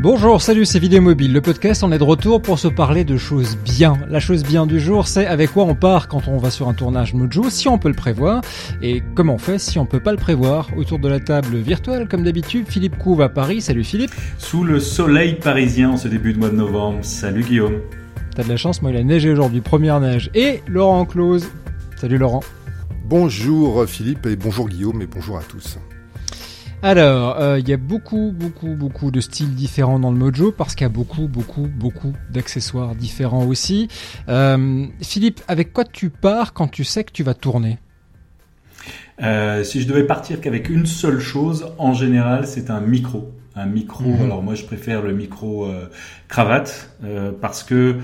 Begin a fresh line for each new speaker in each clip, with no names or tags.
Bonjour, salut, c'est Vidéo Mobile, le podcast, on est de retour pour se parler de choses bien. La chose bien du jour, c'est avec quoi on part quand on va sur un tournage Mojo, si on peut le prévoir, et comment on fait si on peut pas le prévoir. Autour de la table virtuelle, comme d'habitude, Philippe Couve à Paris, salut Philippe.
Sous le soleil parisien en ce début de mois de novembre, salut Guillaume.
T'as de la chance, moi il a neigé aujourd'hui, première neige. Et Laurent Close, salut Laurent.
Bonjour Philippe et bonjour Guillaume et bonjour à tous.
Alors, euh, il y a beaucoup, beaucoup, beaucoup de styles différents dans le Mojo parce qu'il y a beaucoup, beaucoup, beaucoup d'accessoires différents aussi. Euh, Philippe, avec quoi tu pars quand tu sais que tu vas tourner?
Euh, Si je devais partir qu'avec une seule chose, en général, c'est un micro. Un micro. Mhm. Alors moi, je préfère le micro cravate parce que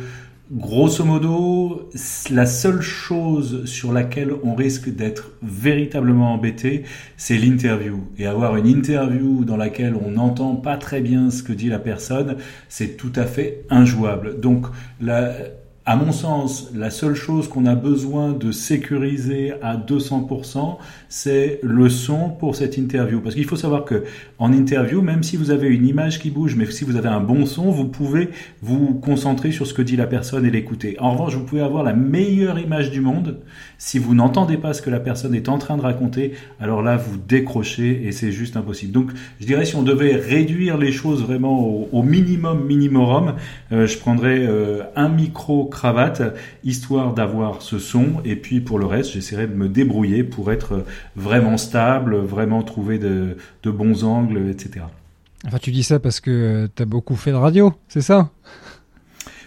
Grosso modo, la seule chose sur laquelle on risque d'être véritablement embêté, c'est l'interview. Et avoir une interview dans laquelle on n'entend pas très bien ce que dit la personne, c'est tout à fait injouable. Donc, la, à mon sens, la seule chose qu'on a besoin de sécuriser à 200%, c'est le son pour cette interview. Parce qu'il faut savoir que en interview, même si vous avez une image qui bouge, mais si vous avez un bon son, vous pouvez vous concentrer sur ce que dit la personne et l'écouter. En revanche, vous pouvez avoir la meilleure image du monde. Si vous n'entendez pas ce que la personne est en train de raconter, alors là, vous décrochez et c'est juste impossible. Donc, je dirais, si on devait réduire les choses vraiment au, minimum minimum, euh, je prendrais euh, un micro cravate, histoire d'avoir ce son. Et puis pour le reste, j'essaierai de me débrouiller pour être vraiment stable, vraiment trouver de, bons angles, etc.
Enfin, tu dis ça parce que tu as beaucoup fait de radio, c'est ça?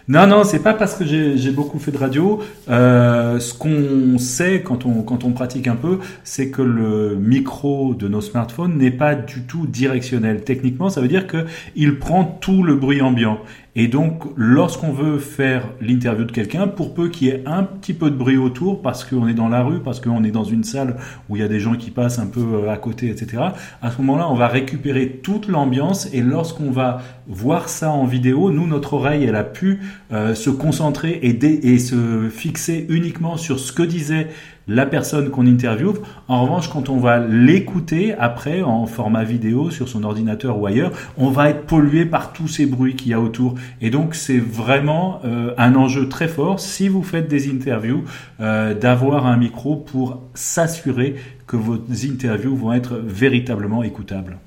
Non, non, c'est pas parce que j'ai beaucoup fait de radio. Euh, ce qu'on sait quand on, quand on pratique un peu, c'est que le micro de nos smartphones n'est pas du tout directionnel. Techniquement, ça veut dire qu'il prend tout le bruit ambiant. Et donc, lorsqu'on veut faire l'interview de quelqu'un, pour peu qu'il y ait un petit peu de bruit autour, parce qu'on est dans la rue, parce qu'on est dans une salle où il y a des gens qui passent un peu euh, à côté, etc., à ce moment-là, on va récupérer toute l'ambiance et lorsqu'on va voir ça en vidéo, nous, notre oreille, elle a pu euh, se concentrer et, et se fixer uniquement sur ce que disait la personne qu'on interviewe. En revanche, quand on va l'écouter après en format vidéo sur son ordinateur ou ailleurs, on va être pollué par tous ces bruits qu'il y a autour. Et donc, c'est vraiment euh, un enjeu très fort si vous faites des interviews euh, d'avoir un micro pour s'assurer que vos interviews vont être véritablement écoutables.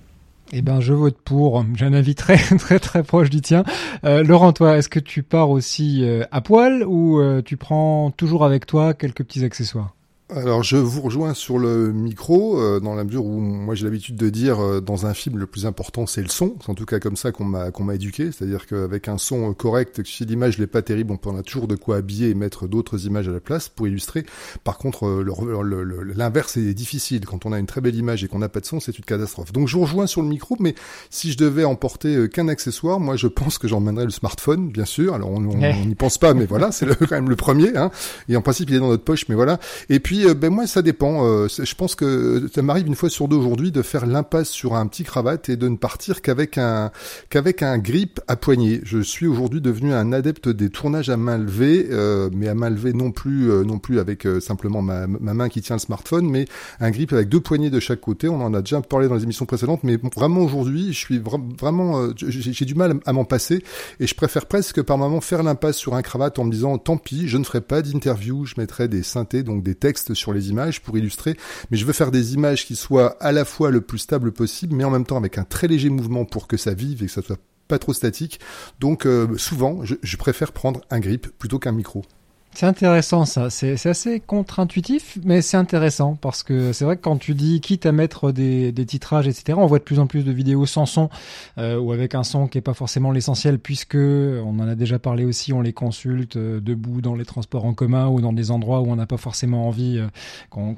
Eh ben, je vote pour. J'ai un avis très, très, très proche du tien. Euh, Laurent, toi, est-ce que tu pars aussi à poil ou tu prends toujours avec toi quelques petits accessoires?
Alors je vous rejoins sur le micro euh, dans la mesure où moi j'ai l'habitude de dire euh, dans un film le plus important c'est le son, c'est en tout cas comme ça qu'on m'a qu'on m'a éduqué, c'est-à-dire qu'avec un son correct, si l'image n'est pas terrible, on peut en a toujours de quoi habiller et mettre d'autres images à la place pour illustrer. Par contre euh, l'inverse est difficile quand on a une très belle image et qu'on n'a pas de son, c'est une catastrophe. Donc je vous rejoins sur le micro, mais si je devais emporter qu'un accessoire, moi je pense que j'emmènerais le smartphone, bien sûr. Alors on n'y pense pas, mais voilà, c'est quand même le premier. Hein. Et en principe il est dans notre poche, mais voilà. Et puis euh, ben moi ça dépend. Euh, je pense que ça m'arrive une fois sur deux aujourd'hui de faire l'impasse sur un petit cravate et de ne partir qu'avec un qu'avec un grip à poignée. Je suis aujourd'hui devenu un adepte des tournages à main levée, euh, mais à main levée non plus non plus avec simplement ma, ma, main qui tient le smartphone, mais un grip avec deux poignées de chaque côté. On en a déjà parlé dans les émissions précédentes, mais vraiment aujourd'hui, je suis vraiment j'ai du mal à m'en passer et je préfère presque par moment faire l'impasse sur un cravate en me disant tant pis, je ne ferai pas d'interview, je mettrai des synthés donc des textes sur les images pour illustrer, mais je veux faire des images qui soient à la fois le plus stable possible, mais en même temps avec un très léger mouvement pour que ça vive et que ça soit pas trop statique. Donc euh, souvent, je préfère prendre un grip plutôt qu'un micro.
C'est intéressant ça, c'est assez contre-intuitif, mais c'est intéressant parce que c'est vrai que quand tu dis quitte à mettre des, titrages, etc., on voit de plus en plus de vidéos sans son euh, ou avec un son qui est pas forcément l'essentiel puisque on en a déjà parlé aussi, on les consulte euh, debout dans les transports en commun ou dans des endroits où on n'a pas forcément envie euh,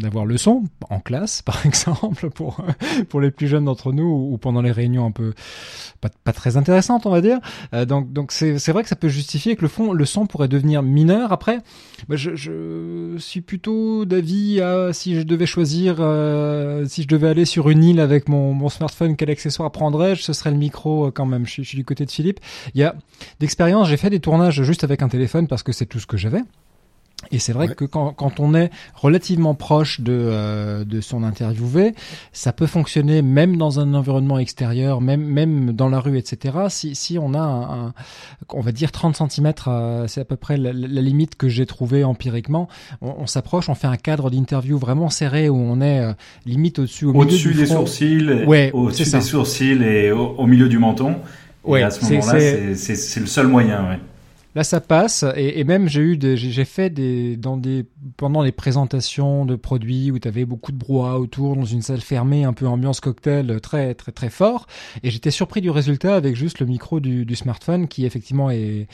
d'avoir le son, en classe par exemple pour pour les plus jeunes d'entre nous ou pendant les réunions un peu pas, très intéressantes on va dire. Donc donc c'est c'est vrai que ça peut justifier que le fond le son pourrait devenir mineur. Après, bah, je, suis plutôt d'avis à si je devais choisir, euh, si je devais aller sur une île avec mon, mon smartphone, quel accessoire prendrais-je? Ce serait le micro euh, quand même. Je, je suis du côté de Philippe. Il y a d'expérience, j'ai fait des tournages juste avec un téléphone parce que c'est tout ce que j'avais. Et c'est vrai que quand, quand, on est relativement proche de, euh, de son interviewé, ça peut fonctionner même dans un environnement extérieur, même, même dans la rue, etc. Si, si on a un, on va dire 30 cm, euh, c'est à peu près la, limite que j'ai trouvée empiriquement. On, s'approche, on fait un cadre d'interview vraiment serré où on est euh, limite au-dessus, au,
au-dessus des sourcils, ouais, au-dessus des sourcils et au, milieu du menton. Ouais, et à ce moment-là, c'est le seul moyen. Ouais.
Là, ça passe. Et, et même, j'ai eu, j'ai fait des, dans des, pendant les présentations de produits où tu avais beaucoup de brouhaha autour, dans une salle fermée, un peu ambiance cocktail, très, très, très fort. Et j'étais surpris du résultat avec juste le micro du, smartphone qui effectivement est,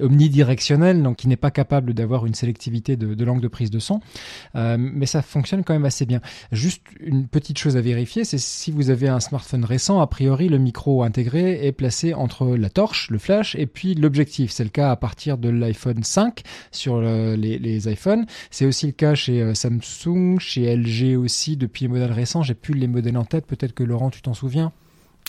omnidirectionnel, donc qui n'est pas capable d'avoir une sélectivité de, de langue de prise de son. Euh, mais ça fonctionne quand même assez bien. Juste une petite chose à vérifier, c'est si vous avez un smartphone récent, a priori, le micro intégré est placé entre la torche, le flash, et puis l'objectif c'est le cas à partir de l'iPhone 5 sur les, les, iPhones. C'est aussi le cas chez euh, Samsung, chez LG aussi depuis les modèles récents. J'ai plus les modèles en tête. Peut-être que Laurent, tu t'en souviens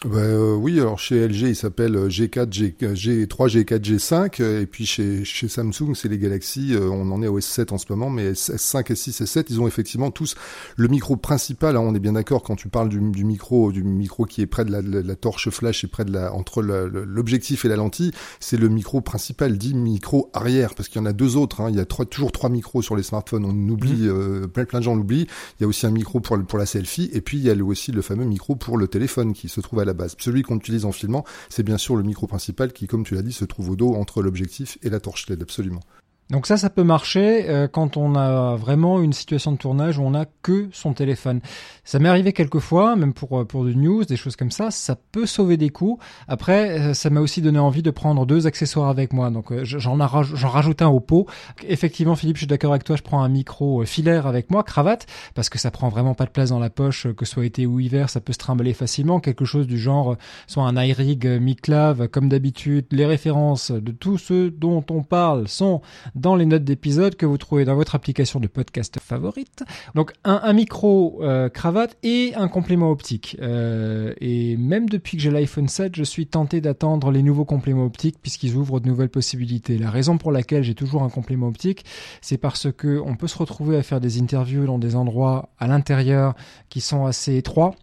bah, euh, oui, alors chez LG, il s'appelle G4, G, G3, G4, G5, et puis chez, chez Samsung, c'est les Galaxy, euh, on en est au S7 en ce moment, mais S5, S6, S7, ils ont effectivement tous le micro principal, hein, on est bien d'accord quand tu parles du, du, micro, du micro qui est près de la, la, torche flash et près de la, entre l'objectif et la lentille, c'est le micro principal, dit micro arrière, parce qu'il y en a deux autres, hein, il y a trois, toujours trois micros sur les smartphones, on oublie, mmh. euh, plein, plein de gens l'oublient, il y a aussi un micro pour, pour la selfie, et puis il y a aussi le fameux micro pour le téléphone qui se trouve à Celui qu'on utilise en filmant, c'est bien sûr le micro principal qui, comme tu l'as dit, se trouve au dos entre l'objectif et la torche LED, absolument.
Donc ça, ça peut marcher euh, quand on a vraiment une situation de tournage où on n'a que son téléphone. Ça m'est arrivé quelques fois, même pour euh, pour du news, des choses comme ça. Ça peut sauver des coûts. Après, euh, ça m'a aussi donné envie de prendre deux accessoires avec moi. Donc j'en j'en rajoute un au pot. Effectivement, Philippe, je suis d'accord avec toi. Je prends un micro filaire avec moi, cravate, parce que ça prend vraiment pas de place dans la poche, que ce soit été ou hiver, ça peut se trimballer facilement. Quelque chose du genre, soit un iRig Miclave, comme d'habitude. Les références de tous ceux dont on parle sont dans les notes d'épisode que vous trouvez dans votre application de podcast favorite. Donc un, micro euh, cravate et un complément optique. Euh, et même depuis que j'ai l'iPhone 7, je suis tenté d'attendre les nouveaux compléments optiques puisqu'ils ouvrent de nouvelles possibilités. La raison pour laquelle j'ai toujours un complément optique, c'est parce que on peut se retrouver à faire des interviews dans des endroits à l'intérieur qui sont assez étroits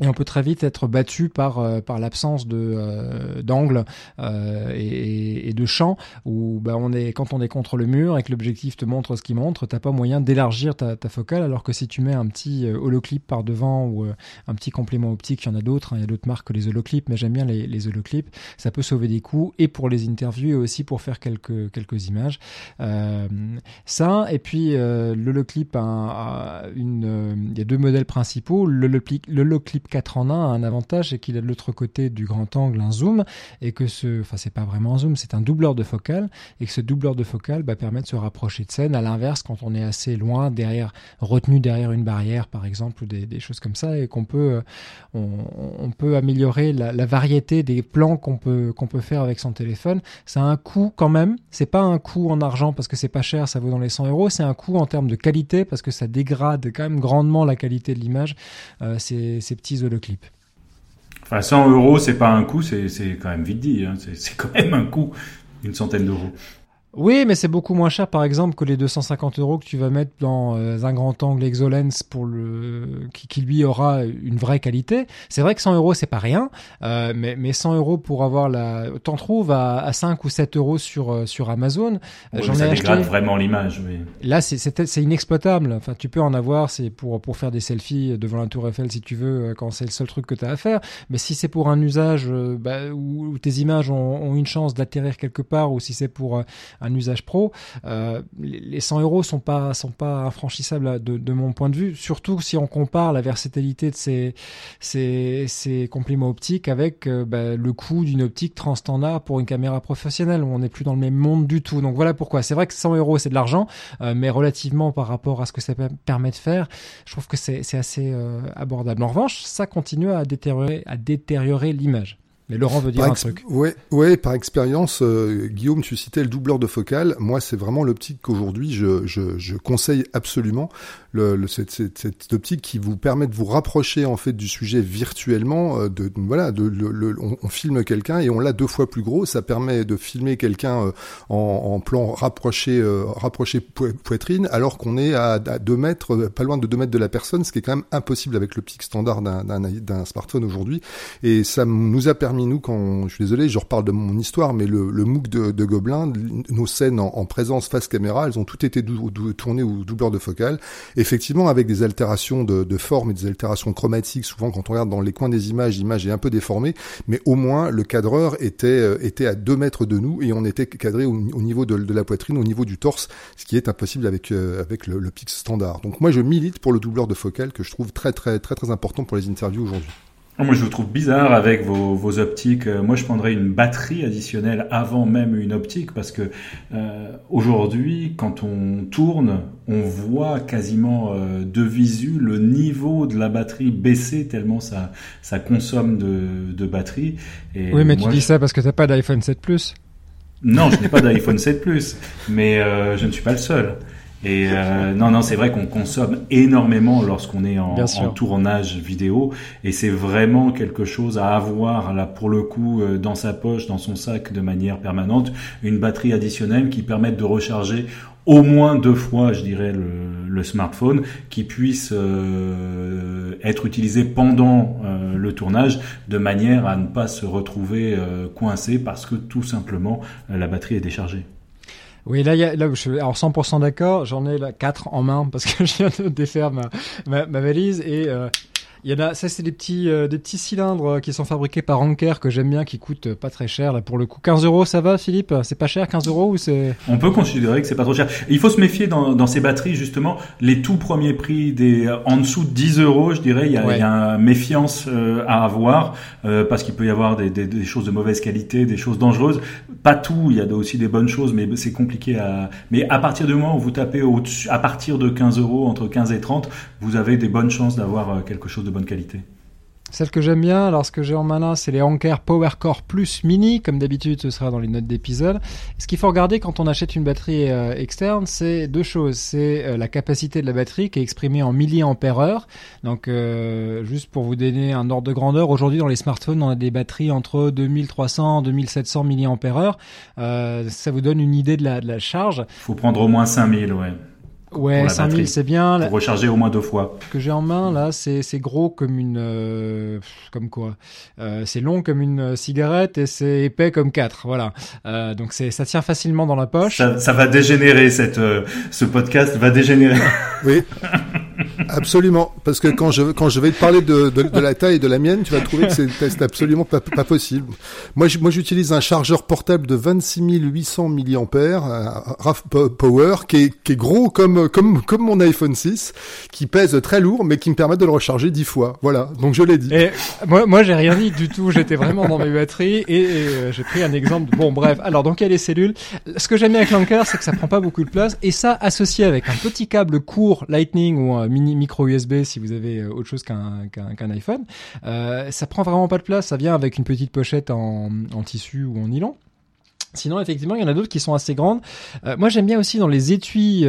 et on peut très vite être battu par euh, par l'absence de euh, d'angle euh, et, de champ où bah on est quand on est contre le mur et que l'objectif te montre ce qu'il montre t'as pas moyen d'élargir ta, focale alors que si tu mets un petit holoclip par devant ou un petit complément optique il y en a d'autres hein, il y a d'autres marques que les holoclips mais j'aime bien les, les holoclips. Ça peut sauver des coûts et pour les interviews et aussi pour faire quelques quelques images. Ça et puis l'holoclip a, a, une il y a deux modèles principaux l'holoclip 4 en 1 a un avantage, c'est qu'il a de l'autre côté du grand angle un zoom, et que ce, enfin c'est pas vraiment un zoom, c'est un doubleur de focale, et que ce doubleur de focale bah, permet de se rapprocher de scène. À l'inverse, quand on est assez loin, derrière, retenu derrière une barrière, par exemple, ou des, choses comme ça, et qu'on peut, euh, on, peut améliorer la, variété des plans qu'on peut qu'on peut faire avec son téléphone. Ça a un coût quand même. C'est pas un coût en argent parce que c'est pas cher, ça vaut dans les 100 euros. C'est un coût en termes de qualité parce que ça dégrade quand même grandement la qualité de l'image. Euh, ces petits le clip.
Enfin, 100 euros, c'est pas un coût, c'est quand même vite dit. Hein. C'est quand même un coût, une centaine d'euros.
Oui, mais c'est beaucoup moins cher, par exemple, que les 250 euros que tu vas mettre dans euh, un grand angle Exolens pour le qui, qui lui aura une vraie qualité. C'est vrai que 100 euros c'est pas rien, euh, mais, mais 100 euros pour avoir la, t'en trouves à, à 5 ou 7 euros sur euh, sur Amazon.
J'en ai dégrade vraiment l'image. Oui.
Là, c'est c'est inexploitable. Enfin, tu peux en avoir, c'est pour pour faire des selfies devant la Tour Eiffel si tu veux, quand c'est le seul truc que tu as à faire. Mais si c'est pour un usage bah, où, tes images ont, ont une chance d'atterrir quelque part, ou si c'est pour un usage pro, euh, les 100 euros sont pas sont pas infranchissables de, mon point de vue. Surtout si on compare la versatilité de ces ces, ces compléments optiques avec euh, bah, le coût d'une optique transstandard pour une caméra professionnelle. On n'est plus dans le même monde du tout. Donc voilà pourquoi. C'est vrai que 100 euros c'est de l'argent, euh, mais relativement par rapport à ce que ça permet de faire, je trouve que c'est assez abordable. En revanche, ça continue à détériorer l'image. Mais Laurent veut dire un truc.
Ouais, ouais, par expérience, euh, Guillaume, tu citais le doubleur de focale. Moi, c'est vraiment l'optique qu'aujourd'hui je, je, je, conseille absolument. Le, le cette, cette, cette, optique qui vous permet de vous rapprocher en fait du sujet virtuellement. Euh, de, voilà, de, le, on, on, filme quelqu'un et on l'a deux fois plus gros. Ça permet de filmer quelqu'un euh, en, en, plan rapproché, rapproché poitrine, alors qu'on est à, à deux mètres, pas loin de deux mètres de la personne, ce qui est quand même impossible avec l'optique standard d'un smartphone aujourd'hui. Et ça nous a permis nous, quand je suis désolé, je reparle de mon histoire, mais le, le MOOC de, de, Gobelin, nos scènes en, présence face caméra, elles ont toutes été tournées au doubleur de focale, effectivement avec des altérations de, de, forme et des altérations chromatiques. Souvent, quand on regarde dans les coins des images, l'image est un peu déformée, mais au moins le cadreur était euh, était à deux mètres de nous et on était cadré au, niveau de, la poitrine, au niveau du torse, ce qui est impossible avec euh, le, le Pix standard. Donc moi, je milite pour le doubleur de focale que je trouve très très très très important pour les interviews aujourd'hui.
Ah, moi, je vous trouve bizarre avec vos, vos, optiques. Euh, moi, je prendrais une batterie additionnelle avant même une optique parce que euh, aujourd'hui, quand on tourne, on voit quasiment euh, de visu le niveau de la batterie baisser tellement ça, ça consomme de, de batterie.
Et oui, mais tu dis ça parce que t'as pas d'iPhone 7 Plus.
Non, je n'ai pas d'iPhone 7 Plus, mais euh, je ne suis pas le seul. Et euh, non, non, c'est vrai qu'on consomme énormément lorsqu'on est en, en, tournage vidéo, et c'est vraiment quelque chose à avoir là pour le coup euh, dans sa poche, dans son sac de manière permanente, une batterie additionnelle qui permette de recharger au moins deux fois, je dirais, le, le smartphone, qui puisse euh, être utilisé pendant euh, le tournage, de manière à ne pas se retrouver euh, coincé parce que tout simplement la batterie est déchargée.
Oui, là, y a, là je suis alors 100% d'accord. J'en ai là 4 en main parce que je viens de défaire ma, ma, ma valise et euh, il y en a, ça c'est des petits, euh, des petits cylindres euh, qui sont fabriqués par Anker que j'aime bien, qui coûtent pas très cher là pour le coup. 15 euros, ça va, Philippe? C'est pas cher, 15 euros ou c'est?
On peut considérer que c'est pas trop cher. Il faut se méfier dans, dans ces batteries justement. Les tout premiers prix des en dessous de 10 euros, je dirais, il y a, il y a une méfiance euh, à avoir parce qu'il peut y avoir des, des, des, choses de mauvaise qualité, des choses dangereuses. Pas tout, il y a aussi des bonnes choses, mais c'est compliqué à. Mais à partir du moment où vous tapez au à partir de 15 euros, entre 15 et 30, vous avez des bonnes chances d'avoir quelque chose de bonne qualité.
Celle que j'aime bien, alors ce que j'ai en main c'est les Anker PowerCore Plus Mini, comme d'habitude ce sera dans les notes d'épisode. Ce qu'il faut regarder quand on achète une batterie euh, externe, c'est deux choses. C'est euh, la capacité de la batterie qui est exprimée en milliampères-heure. Donc euh, juste pour vous donner un ordre de grandeur, aujourd'hui dans les smartphones on a des batteries entre 2300 et 2700 milliampères-heure. ça vous donne une idée de la, de la charge.
Faut prendre au moins 5000, ouais.
Ouais, 5000 c'est bien.
Pour recharger au moins deux fois.
Ce que j'ai en main là, c'est c'est gros comme une euh, comme quoi. Euh, c'est long comme une euh, cigarette et c'est épais comme quatre. Voilà. Euh, donc c'est ça tient facilement dans la poche.
Ça, ça va dégénérer cette euh, ce podcast va dégénérer.
oui. Absolument, parce que quand je quand je vais te parler de, de, de la taille de la mienne, tu vas trouver que c'est absolument pas, pas possible. Moi, j'utilise un chargeur portable de 26 800 mAh, RAV Power, qui est, qui est gros comme comme comme mon iPhone 6, qui pèse très lourd, mais qui me permet de le recharger 10 fois. Voilà, donc je l'ai dit.
Et moi, moi, j'ai rien dit du tout. J'étais vraiment dans mes batteries et, euh, j'ai pris un exemple. Bon, bref. Alors, y a les cellules. Ce que j'aime avec l'Anker, c'est que ça prend pas beaucoup de place et ça associé avec un petit câble court Lightning ou un mini micro USB si vous avez euh, autre chose qu'un iPhone. Euh, ça prend vraiment pas de place. Ça vient avec une petite pochette en, tissu ou en nylon. Sinon, effectivement, il y en a d'autres qui sont assez grandes. Euh, moi, j'aime bien aussi dans les étuis,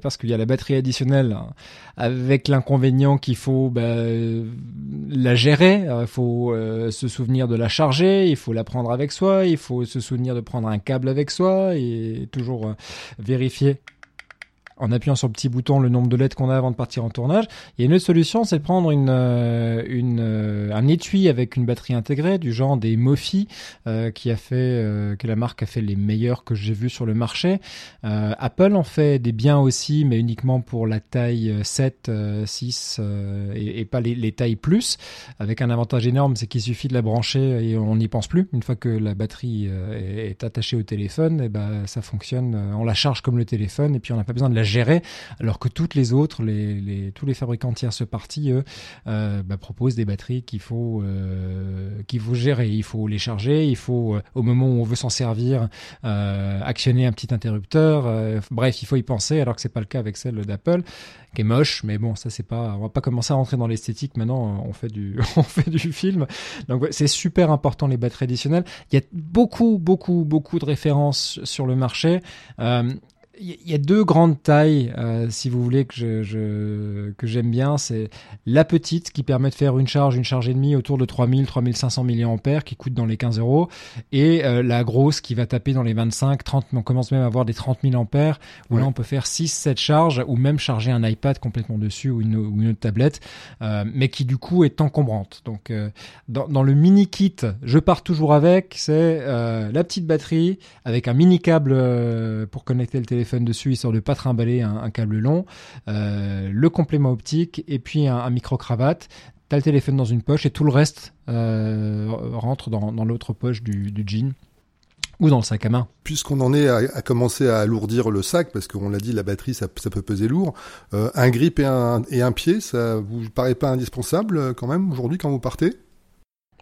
parce qu'il y a la batterie additionnelle, hein, avec l'inconvénient qu'il faut bah, la gérer, il faut se souvenir de la charger, il faut la prendre avec soi, il faut se souvenir de prendre un câble avec soi et toujours vérifier en appuyant sur le petit bouton le nombre de lettres qu'on a avant de partir en tournage. Il y a une autre solution, c'est de prendre une, euh, une, euh, un étui avec une batterie intégrée du genre des Mofi euh, qui a fait que la marque a fait les meilleurs que j'ai vus sur le marché. Apple en fait des biens aussi, mais uniquement pour la taille 7, 6 et, pas les, les, tailles plus. Avec un avantage énorme, c'est qu'il suffit de la brancher et on n'y pense plus. Une fois que la batterie est attachée au téléphone, et eh ben ça fonctionne. On la charge comme le téléphone et puis on n'a pas besoin de la gérer, alors que toutes les autres, les, tous les fabricants tierces parties, eux, euh, bah, proposent des batteries qu'il faut euh, qu'il faut gérer. Il faut les charger, il faut euh, au moment où on veut s'en servir, actionner un petit interrupteur. bref, il faut y penser, alors que c'est pas le cas avec celle d'Apple, qui est moche. Mais bon, ça c'est pas. On va pas commencer à rentrer dans l'esthétique. Maintenant, on fait du on fait du film. Donc c'est super important les batteries additionnelles. Il y a beaucoup beaucoup beaucoup de références sur le marché. Il y a deux grandes tailles, euh, si vous voulez, que je, je que j'aime bien. C'est la petite qui permet de faire une charge, une charge et demie autour de 3000, 3500 mAh qui coûte dans les 15 euros, et euh, la grosse qui va taper dans les 25, 30. On commence même à avoir des 30 000 ampères où
Ouais.
là on peut faire 6, 7 charges ou même charger un iPad complètement dessus ou une, ou une autre tablette, euh, mais qui du coup est encombrante. Donc dans, dans le mini kit, je pars toujours avec, c'est la petite batterie avec un mini câble pour connecter le téléphone dessus, histoire de pas trimballer un, un câble long, euh, le complément optique et puis un, micro-cravate. T'as le téléphone dans une poche et tout le reste euh, rentre dans, l'autre poche du, jean ou dans le sac à main.
Puisqu'on en est à, commencer à alourdir le sac, parce qu'on l'a dit, la batterie, ça, peut peser lourd, euh, un grip et un, et un pied, ça vous paraît pas indispensable quand même aujourd'hui quand vous partez?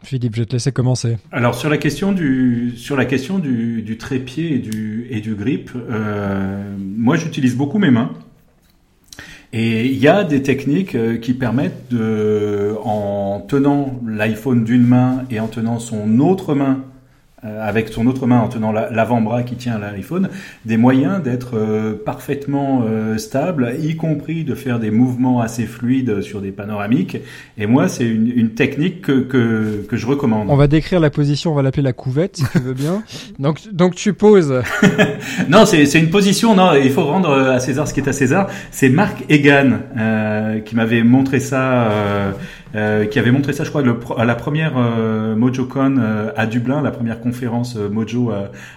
Philippe, je vais te laisser commencer.
Alors sur la question du sur la question du, trépied et du et du grip, euh, moi j'utilise beaucoup mes mains. Et il y a des techniques euh, qui permettent de, en tenant l'iPhone d'une main et en tenant son autre main, avec son autre main en tenant la- l'avant-bras qui tient l'iPhone, des moyens d'être euh, parfaitement euh, stable, y compris de faire des mouvements assez fluides sur des panoramiques. Et moi, c'est une, une technique que, que, que je recommande.
On va décrire la position, on va l'appeler la couvette, si tu veux bien. Donc, donc tu poses.
Non, c'est c'est une position. Non, il faut rendre à César ce qui est à César. C'est Marc Egan euh, qui m'avait montré ça, euh, qui avait montré ça, je crois, à la première euh, MojoCon euh, à Dublin, la première conférence euh, Mojo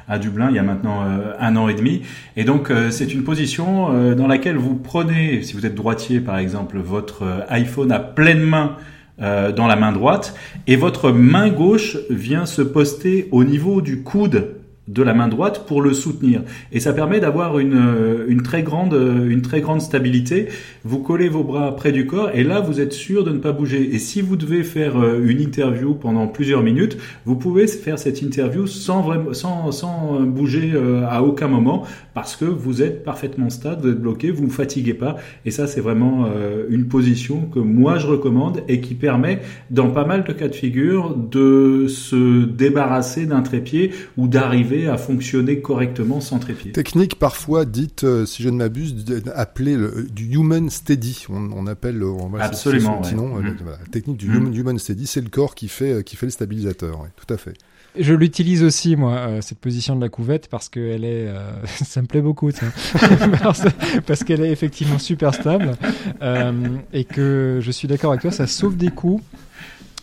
à, Dublin, il y a maintenant un an et demi. Et donc, c'est une position dans laquelle vous prenez, si vous êtes droitier par exemple, votre iPhone à pleine main dans la main droite et votre main gauche vient se poster au niveau du coude de la main droite pour le soutenir. Et ça permet d'avoir une, euh, une très grande euh, une très grande stabilité. Vous collez vos bras près du corps et là vous êtes sûr de ne pas bouger. Et si vous devez faire euh, une interview pendant plusieurs minutes vous pouvez faire cette interview sans vraiment sans, sans bouger à aucun moment parce que vous êtes parfaitement stable vous êtes bloqué vous ne fatiguez pas et ça c'est vraiment euh, une position que moi je recommande et qui permet dans pas mal de cas de figure de se débarrasser d'un trépied ou d'arriver à fonctionner correctement sans trépied.
Technique parfois dite, euh, si je ne m'abuse, appelée le- du human steady. On, on appelle, euh, on va
Absolument, ouais.
nom, euh, voilà, technique du
Mhm.
human, human steady, c'est le corps qui fait euh, qui fait le stabilisateur. ouais, tout à fait.
Je l'utilise aussi, moi, euh, cette position de la couvette, parce qu'elle est, euh, ça me plaît beaucoup, parce qu'elle est effectivement super stable, euh, et que je suis d'accord avec toi, ça sauve des coups.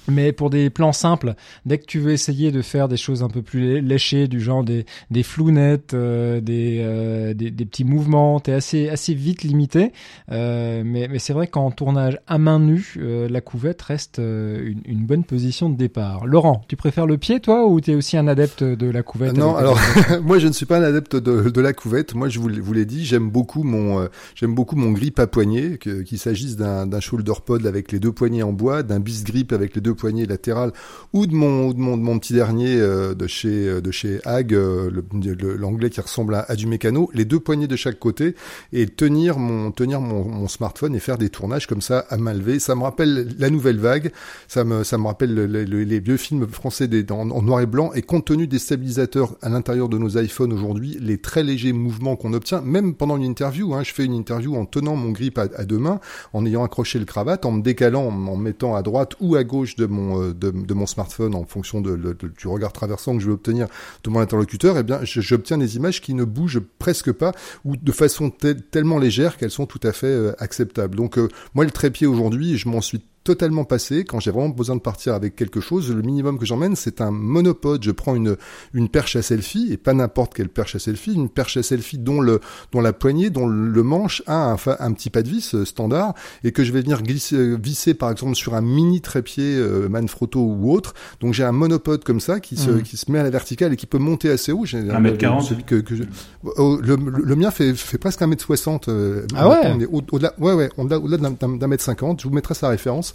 Mais pour des plans simples, dès que tu veux essayer de faire des choses un peu plus lé- léchées, du genre des, des flounettes, euh, des, euh, des, des petits mouvements, t'es assez, assez vite limité. Euh, mais mais c'est vrai qu'en tournage à main nue, euh, la couvette reste euh, une, une bonne position de départ. Laurent, tu préfères le pied, toi, ou t'es aussi un adepte de la couvette
non, alors moi je ne suis pas un adepte de, de la couvette. Moi je vous, l'ai- vous l'ai dit, j'aime beaucoup mon euh, j'aime beaucoup mon grip à poignet, qu'il s'agisse d'un d'un shoulder pod avec les deux poignets en bois, d'un bis grip avec les deux poignets latérales, ou de mon ou de mon, de mon petit dernier euh, de chez euh, de chez Hag, euh, l'anglais qui ressemble à, à du mécano, les deux poignets de chaque côté et tenir mon tenir mon, mon smartphone et faire des tournages comme ça à main levée. Ça me rappelle la nouvelle vague. Ça me ça me rappelle le- le- les vieux films français des, en, en noir et blanc et compte tenu des stabilisateurs à l'intérieur de nos iPhones aujourd'hui, les très légers mouvements qu'on obtient, même pendant une interview, hein, je fais une interview en tenant mon grip à, à deux mains, en ayant accroché le cravate, en me décalant, en me mettant à droite ou à gauche de euh, de, mon smartphone en fonction du regard traversant que je veux obtenir de mon interlocuteur, eh bien j'obtiens des images qui ne bougent presque pas ou de façon tel- tellement légère qu'elles sont tout à fait euh, acceptables. Donc euh, moi le trépied aujourd'hui, je m'en suis totalement passé. Quand j'ai vraiment besoin de partir avec quelque chose, le minimum que j'emmène, c'est un monopode. Je prends une, une perche à selfie, et pas n'importe quelle perche à selfie, une perche à selfie dont, le, dont la poignée, dont le manche a un, un petit pas de vis euh, standard, et que je vais venir glisser, euh, visser par exemple sur un mini trépied euh, Manfrotto ou autre. Donc j'ai un monopode comme ça qui se, mmh. qui se met à la verticale et qui peut monter assez haut.
J'ai 1m40
que, que oh, le, le, mien fait, fait presque 1m60. Euh,
ah ouais?
on est au-delà, ouais, ouais, au-delà d'un mètre 50. Je vous mettrai sa référence.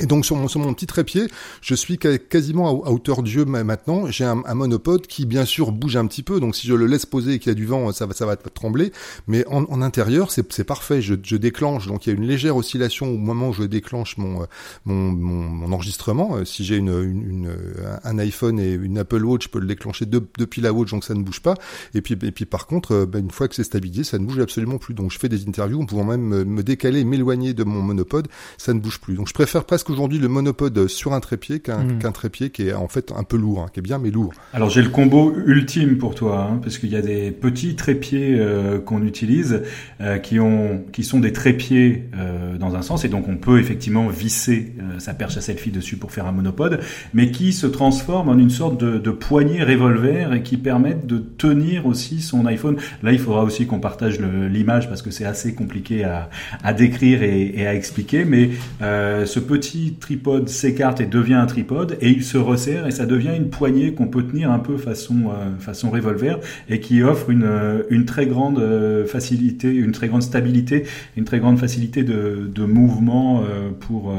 Et donc sur mon, sur mon petit trépied, je suis quasiment à, hauteur d'yeux maintenant. J'ai un, monopode qui bien sûr bouge un petit peu, donc si je le laisse poser et qu'il y a du vent, ça va, ça va trembler. Mais en, en intérieur, c'est parfait. Je, je, déclenche, donc il y a une légère oscillation au moment où je déclenche mon, mon, mon, enregistrement. Euh, si j'ai une, une, un iPhone et une Apple Watch, je peux le déclencher depuis la Watch, donc ça ne bouge pas. Et puis, et puis par contre, euh, ben, une fois que c'est stabilisé, ça ne bouge absolument plus. Donc je fais des interviews en pouvant même me décaler, m'éloigner de mon monopode, ça ne bouge plus. Donc je préfère presque aujourd'hui le monopode sur un trépied hmm. qu'un trépied qui est en fait un peu lourd, hein, qui est bien mais lourd.
Alors j'ai le combo ultime pour toi, hein, parce qu'il y a des petits trépieds euh, qu'on utilise euh, qui ont qui sont des trépieds euh, dans un sens et donc on peut effectivement visser sa perche à selfie dessus pour faire un monopode, mais qui se transforment en une sorte de, de poignée revolver et qui permettent de tenir aussi son iPhone. Là il faudra aussi qu'on partage l'image parce que c'est assez compliqué à, à décrire et, et, à expliquer, mais ce petit tripode s'écarte et devient un tripode et il se resserre et ça devient une poignée qu'on peut tenir un peu façon euh, façon revolver et qui offre une, euh, une très grande euh, facilité, une très grande stabilité, une très grande facilité de, de mouvement pour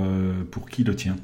pour qui le tient.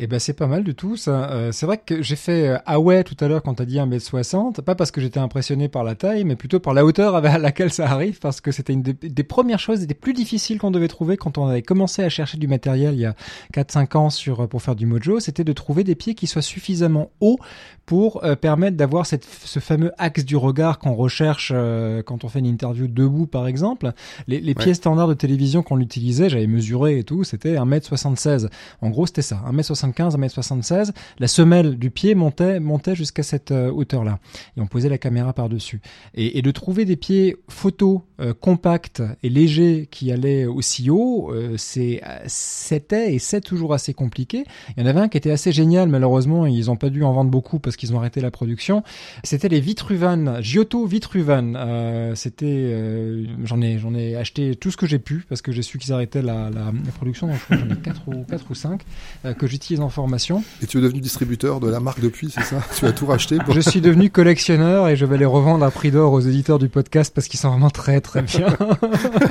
Eh ben c'est pas mal du tout ça. Euh, c'est vrai que j'ai fait euh, ah ouais tout à l'heure quand t'as dit 1m60, pas parce que j'étais impressionné par la taille, mais plutôt par la hauteur à laquelle ça arrive, parce que c'était une des, premières choses, des plus difficiles qu'on devait trouver quand on avait commencé à chercher du matériel il y a 4-5 ans sur pour faire du mojo, c'était de trouver des pieds qui soient suffisamment hauts pour euh, permettre d'avoir cette, ce fameux axe du regard qu'on recherche euh, quand on fait une interview debout par exemple. Les, les pieds standards de télévision qu'on utilisait, j'avais mesuré et tout, c'était 1m76. En gros c'était ça, 1m76 1m75, 1m76, la semelle du pied montait, montait jusqu'à cette euh, hauteur-là. Et on posait la caméra par-dessus. Et, de trouver des pieds photos euh, compacts et légers qui allaient aussi haut, euh, c'est, c'était et c'est toujours assez compliqué. Il y en avait un qui était assez génial, malheureusement, ils n'ont pas dû en vendre beaucoup parce qu'ils ont arrêté la production. C'était les Vitruvan, Giotto Vitruvan. Euh, c'était, j'en ai, j'en ai acheté tout ce que j'ai pu parce que j'ai su qu'ils arrêtaient la, production. Je crois j'en ai 4 ou, 4 ou 5 que j'utilise en formation.
Et tu es devenu distributeur de la marque depuis, c'est ça? Tu as tout racheté
Je suis devenu collectionneur et je vais les revendre à prix d'or aux éditeurs du podcast parce qu'ils sont vraiment très très bien.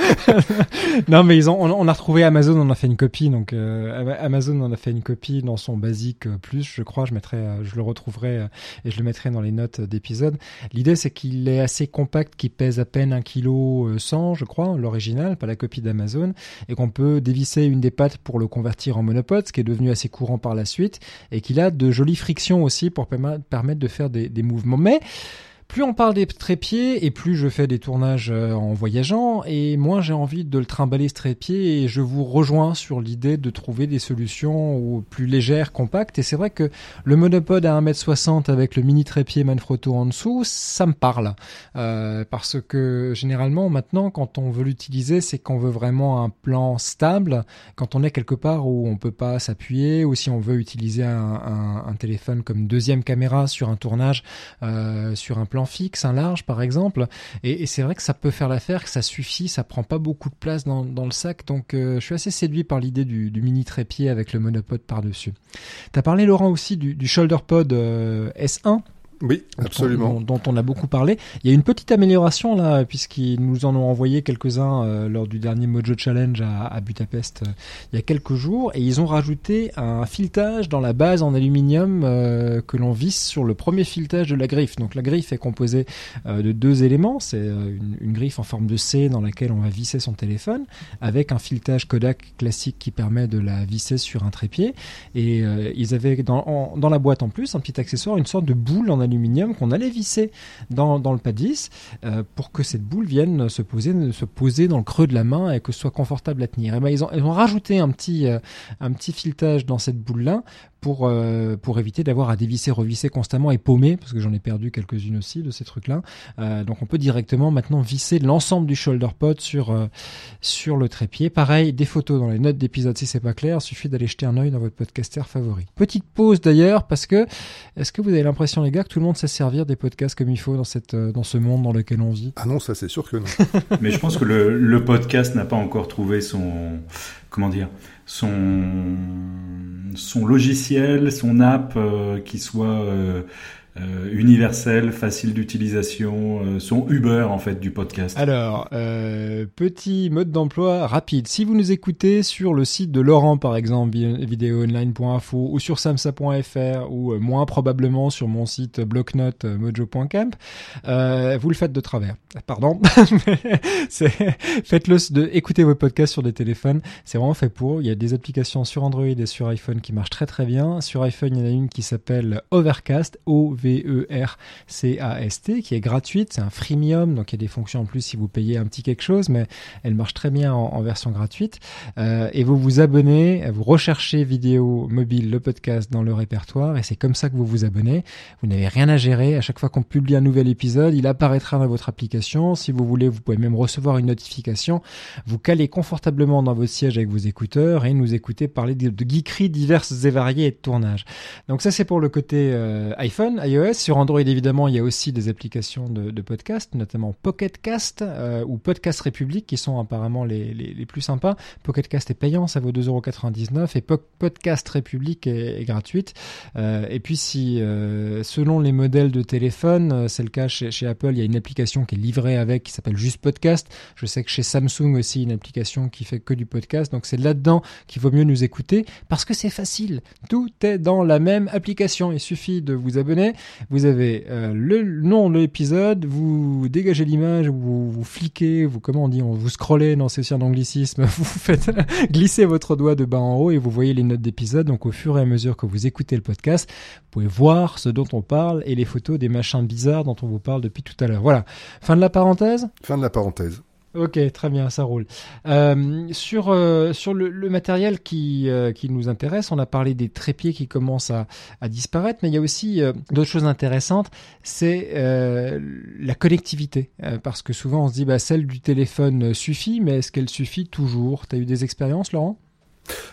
non mais ils ont, on, a retrouvé Amazon, on a fait une copie donc euh, Amazon on a fait une copie dans son basique euh, plus, je crois, je mettrai, euh, je le retrouverai et je le mettrai dans les notes d'épisode. L'idée c'est qu'il est assez compact, qu'il pèse à peine un kilo 100, je crois, l'original, pas la copie d'Amazon, et qu'on peut dévisser une des pattes pour le convertir en monopode, ce qui est devenu assez courant par la suite, et qu'il a de jolies frictions aussi pour permettre de faire des, mouvements. Mais plus on parle des trépieds et plus je fais des tournages euh, en voyageant et moins j'ai envie de le trimballer ce trépied et je vous rejoins sur l'idée de trouver des solutions plus légères, compactes. Et c'est vrai que le monopode à 1m60 avec le mini trépied Manfrotto en dessous, ça me parle. Euh, parce que généralement maintenant quand on veut l'utiliser c'est qu'on veut vraiment un plan stable, quand on est quelque part où on peut pas s'appuyer ou si on veut utiliser un, téléphone comme deuxième caméra sur un tournage, euh, sur un plan fixe, un large par exemple. Et, c'est vrai que ça peut faire l'affaire, que ça suffit, ça prend pas beaucoup de place dans, le sac. Donc euh, je suis assez séduit par l'idée du, mini trépied avec le monopode par-dessus. T'as parlé Laurent aussi du, du ShoulderPod euh, S1
oui, absolument.
Dont, on a beaucoup parlé. Il y a une petite amélioration là, puisqu'ils nous en ont envoyé quelques-uns euh, lors du dernier Mojo Challenge à, à Budapest euh, il y a quelques jours, et ils ont rajouté un filetage dans la base en aluminium euh, que l'on visse sur le premier filetage de la griffe. Donc la griffe est composée de deux éléments. C'est une, une, griffe en forme de C dans laquelle on va visser son téléphone, avec un filetage Kodak classique qui permet de la visser sur un trépied. Et ils avaient dans, dans la boîte en plus un petit accessoire, une sorte de boule en aluminium qu'on allait visser dans, le pad 10 euh, pour que cette boule vienne se poser, se poser dans le creux de la main et que ce soit confortable à tenir. Et ben, ils, ont, ils rajouté un petit, euh, un petit filetage dans cette boule-là pour euh, pour éviter d'avoir à dévisser, revisser constamment et paumer, parce que j'en ai perdu quelques-unes aussi de ces trucs-là. Euh, donc on peut directement maintenant visser l'ensemble du shoulder pod sur euh, sur le trépied. Pareil, des photos dans les notes d'épisode si c'est pas clair, il suffit d'aller jeter un œil dans votre podcaster favori. Petite pause d'ailleurs parce que est-ce que vous avez l'impression les gars que tout le monde sait servir des podcasts comme il faut dans cette dans ce monde dans lequel on vit?
Ah non, ça c'est sûr que non.
Mais je pense que le, le podcast n'a pas encore trouvé son comment dire son son logiciel, son app euh, qui soit euh, universel, facile d'utilisation, euh, son Uber en fait du podcast.
Alors, euh, petit mode d'emploi rapide. Si vous nous écoutez sur le site de Laurent par exemple, vidéoonline.info ou sur samsa.fr ou euh, moins probablement sur mon site blocknote mojo.camp, euh, vous le faites de travers. Pardon. Faites-le de écouter vos podcasts sur des téléphones. C'est vraiment fait pour. Il y a des applications sur Android et sur iPhone qui marchent très très bien. Sur iPhone, il y en a une qui s'appelle Overcast, O V V-E-R-C-A-S-T, qui est gratuite. C'est un freemium, donc il y a des fonctions en plus si vous payez un petit quelque chose, mais elle marche très bien en, version gratuite. Euh, et vous vous abonnez, vous recherchez vidéo mobile, le podcast dans le répertoire, et c'est comme ça que vous vous abonnez. Vous n'avez rien à gérer. À chaque fois qu'on publie un nouvel épisode, il apparaîtra dans votre application. Si vous voulez, vous pouvez même recevoir une notification. Vous calez confortablement dans votre siège avec vos écouteurs et nous écoutez parler de, de geekeries diverses et variées et de tournage. Donc ça, c'est pour le côté euh, iPhone, Sur Android, évidemment, il y a aussi des applications de, podcast, notamment Pocketcast euh, ou Podcast République, qui sont apparemment les, les, plus sympas. Pocketcast est payant, ça vaut 2,99€ et po Podcast République est, gratuite. Euh, et puis, si euh, selon les modèles de téléphone, c'est le cas chez, chez, Apple, il y a une application qui est livrée avec, qui s'appelle juste Podcast. Je sais que chez Samsung aussi, une application qui fait que du podcast. Donc, c'est là-dedans qu'il vaut mieux nous écouter parce que c'est facile. Tout est dans la même application. Il suffit de vous abonner vous avez euh, le nom de l'épisode, vous dégagez l'image, vous, vous fliquez, vous comment on dit, vous scrollez, non c'est aussi un anglicisme, vous faites glisser votre doigt de bas en haut et vous voyez les notes d'épisode. Donc au fur et à mesure que vous écoutez le podcast, vous pouvez voir ce dont on parle et les photos des machins bizarres dont on vous parle depuis tout à l'heure. Voilà. Fin de la parenthèse?
Fin de la parenthèse.
Ok, très bien, ça roule. Euh, sur euh, sur le, matériel qui euh, qui nous intéresse, on a parlé des trépieds qui commencent à, à disparaître, mais il y a aussi d'autres choses intéressantes. C'est la connectivité, parce que souvent on se dit bah celle du téléphone suffit, mais est-ce qu'elle suffit toujours? T'as eu des expériences, Laurent?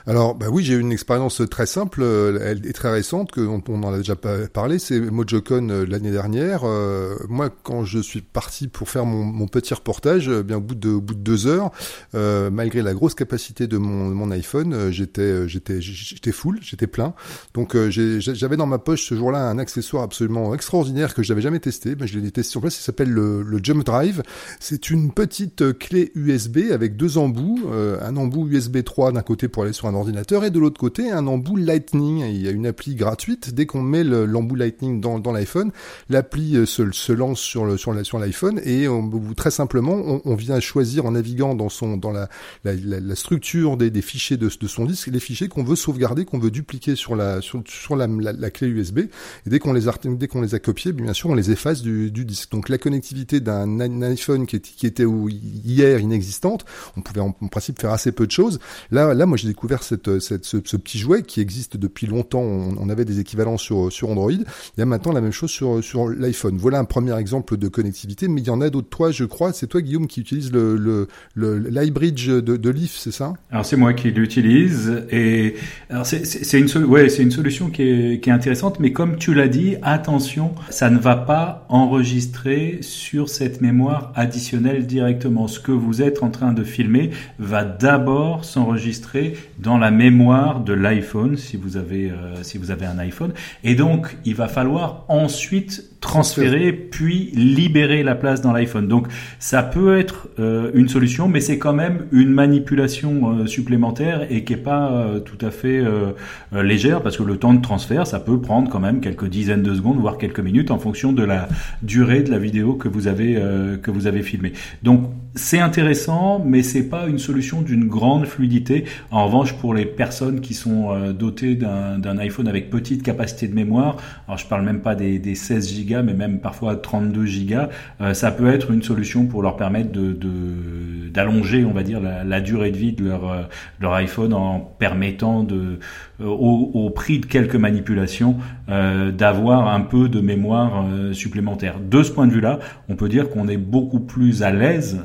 Alors, bah oui, j'ai eu une expérience très simple elle est très récente, que on, en a déjà parlé, c'est MojoCon euh, l'année dernière. Euh, moi, quand je suis parti pour faire mon, petit reportage, euh, bien au bout de, deux heures, euh, malgré la grosse capacité de mon, iPhone, j'étais j'étais j'étais full, j'étais plein. Donc j'avais dans ma poche ce jour-là un accessoire absolument extraordinaire que j'avais jamais testé. Ben, je l'ai testé sur place. Il s'appelle le, le, Jump Drive. C'est une petite clé USB avec deux embouts, un embout USB 3 d'un côté pour sur un ordinateur et de l'autre côté un embout Lightning. Il y a une appli gratuite. Dès qu'on met l'embout Lightning dans, l'iPhone, l'appli se, se, lance sur le sur la, sur l'iPhone et on, très simplement on, vient choisir en naviguant dans son dans la structure des, fichiers de, son disque les fichiers qu'on veut sauvegarder, qu'on veut dupliquer sur la sur, sur la, clé USB. Et dès qu'on les a dès qu'on les a copiés, bien sûr on les efface du, disque. Donc la connectivité d'un iPhone qui, est, qui était hier inexistante, on pouvait en, en principe faire assez peu de choses. Là là moi j'ai découvert cette, cette, ce, ce, petit jouet qui existe depuis longtemps. On, on, avait des équivalents sur, sur Android. Il y a maintenant la même chose sur, sur l'iPhone. Voilà un premier exemple de connectivité, mais il y en a d'autres. Toi, je crois, c'est toi, Guillaume, qui utilise le, le, le l'iBridge de, de Leaf, c'est ça?
Alors c'est moi qui l'utilise. Et c'est, une, ouais, une solution qui est, qui est intéressante, mais comme tu l'as dit, attention, ça ne va pas enregistrer sur cette mémoire additionnelle directement. Ce que vous êtes en train de filmer va d'abord s'enregistrer dans la mémoire de l'iPhone si vous avez euh, si vous avez un iPhone et donc il va falloir ensuite transférer puis libérer la place dans l'iPhone. Donc ça peut être euh, une solution, mais c'est quand même une manipulation euh, supplémentaire et qui est pas euh, tout à fait euh, légère parce que le temps de transfert ça peut prendre quand même quelques dizaines de secondes voire quelques minutes en fonction de la durée de la vidéo que vous avez que vous avez filmée. Donc c'est intéressant, mais c'est pas une solution d'une grande fluidité. En revanche, pour les personnes qui sont euh, dotées d'un iPhone avec petite capacité de mémoire, alors je parle même pas des, des 16 Go, mais même parfois 32 Go, euh, ça peut être une solution pour leur permettre de, de, d'allonger, on va dire, la, durée de vie de leur, leur iPhone en permettant de, au, prix de quelques manipulations, d'avoir un peu de mémoire supplémentaire. De ce point de vue-là, on peut dire qu'on est beaucoup plus à l'aise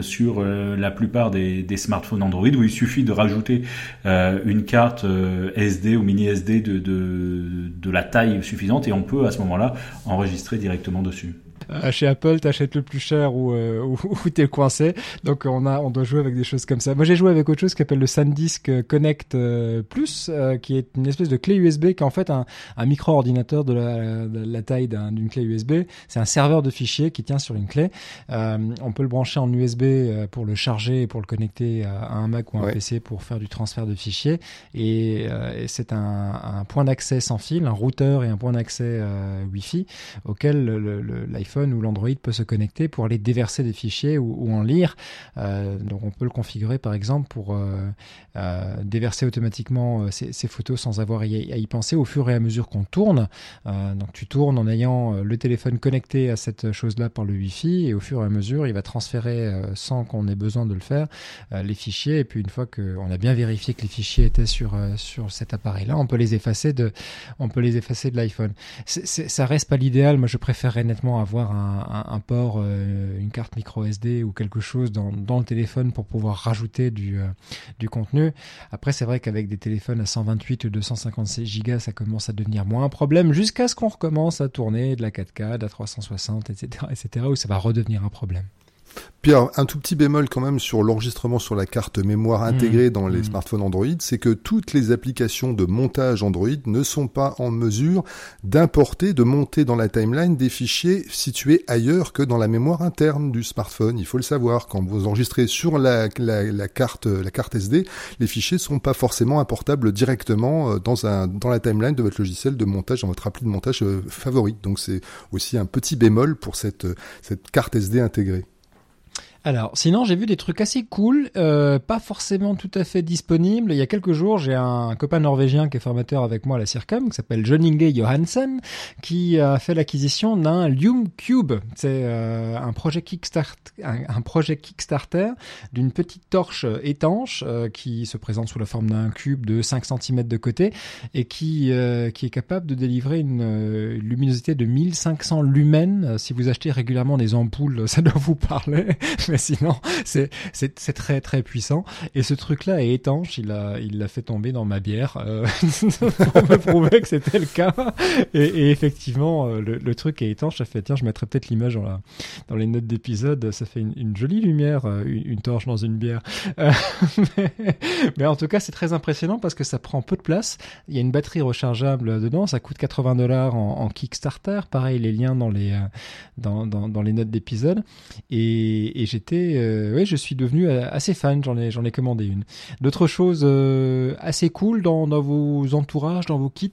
sur la plupart des, smartphones Android où il suffit de rajouter une carte SD ou mini SD de la taille suffisante et on peut à ce moment-là enregistrer directement dessus.
Euh, chez Apple, t'achètes le plus cher ou, euh, ou, ou t'es coincé. Donc on a, on doit jouer avec des choses comme ça. Moi j'ai joué avec autre chose qui s'appelle le SanDisk Connect euh, Plus, qui est une espèce de clé USB qui est en fait un, un micro-ordinateur de la, de la taille d'une clé USB. C'est un serveur de fichiers qui tient sur une clé. on peut le brancher en USB pour le charger et pour le connecter à un Mac ou un PC pour faire du transfert de fichiers. Et, et c'est un, un, point d'accès sans fil, un routeur et un point d'accès Wi-Fi auquel l'iPhone ou l'Android peut se connecter pour aller déverser des fichiers ou, en lire. Euh, donc on peut le configurer par exemple pour euh, euh, déverser automatiquement ces, photos sans avoir à y, penser au fur et à mesure qu'on tourne. donc tu tournes en ayant le téléphone connecté à cette chose-là par le Wi-Fi et au fur et à mesure il va transférer sans qu'on ait besoin de le faire les fichiers et puis une fois qu'on a bien vérifié que les fichiers étaient sur sur cet appareil-là, on peut les effacer de on peut les effacer de l'iPhone. Ça reste pas l'idéal. Moi je préférerais nettement avoir un, port, euh, une carte micro SD ou quelque chose dans, le téléphone pour pouvoir rajouter du, euh, du contenu. Après, c'est vrai qu'avec des téléphones à 128 ou 256 Go, ça commence à devenir moins un problème jusqu'à ce qu'on recommence à tourner de la 4K, de la 360, etc., etc., où ça va redevenir un problème.
Pierre, un tout petit bémol quand même sur l'enregistrement sur la carte mémoire mmh. intégrée dans les mmh. smartphones Android, c'est que toutes les applications de montage Android ne sont pas en mesure d'importer, de monter dans la timeline des fichiers situés ailleurs que dans la mémoire interne du smartphone. Il faut le savoir. Quand vous enregistrez sur la, carte, la carte SD, les fichiers sont pas forcément importables directement euh, dans un, dans la timeline de votre logiciel de montage, dans votre appli de montage euh, favorite. Donc c'est aussi un petit bémol pour cette, cette carte SD intégrée.
Alors, sinon, j'ai vu des trucs assez cool, euh, pas forcément tout à fait disponibles. Il y a quelques jours, j'ai un copain norvégien qui est formateur avec moi à la Circum, qui s'appelle John Inge Johansen, qui a fait l'acquisition d'un Lume Cube. C'est euh, un projet Kickstart, un, Kickstarter d'une petite torche étanche euh, qui se présente sous la forme d'un cube de 5 cm de côté et qui qui est capable de délivrer une luminosité de 1500 lumens. Si vous achetez régulièrement des ampoules, ça doit vous parler. mais sinon, c'est, c'est, très très puissant. Et ce truc-là est étanche, il a, il l'a fait tomber dans ma bière euh, pour me prouver que c'était le cas. Et, effectivement, euh, le, truc est étanche. Ça fait, tiens, je mettrai peut-être l'image dans, la, dans les notes d'épisode. Ça fait une, jolie lumière, euh, une, torche dans une bière. Euh, mais, en tout cas, c'est très impressionnant parce que ça prend peu de place. Il y a une batterie rechargeable dedans. Ça coûte 80 dollars en, en, Kickstarter. Pareil, les liens dans les, dans, dans, dans les notes d'épisode. Et, et j'ai j'étais, euh, oui, je suis devenu euh, assez fan. J'en ai, j'en ai commandé une. D'autres choses euh, assez cool dans vos entourages, dans vos kits?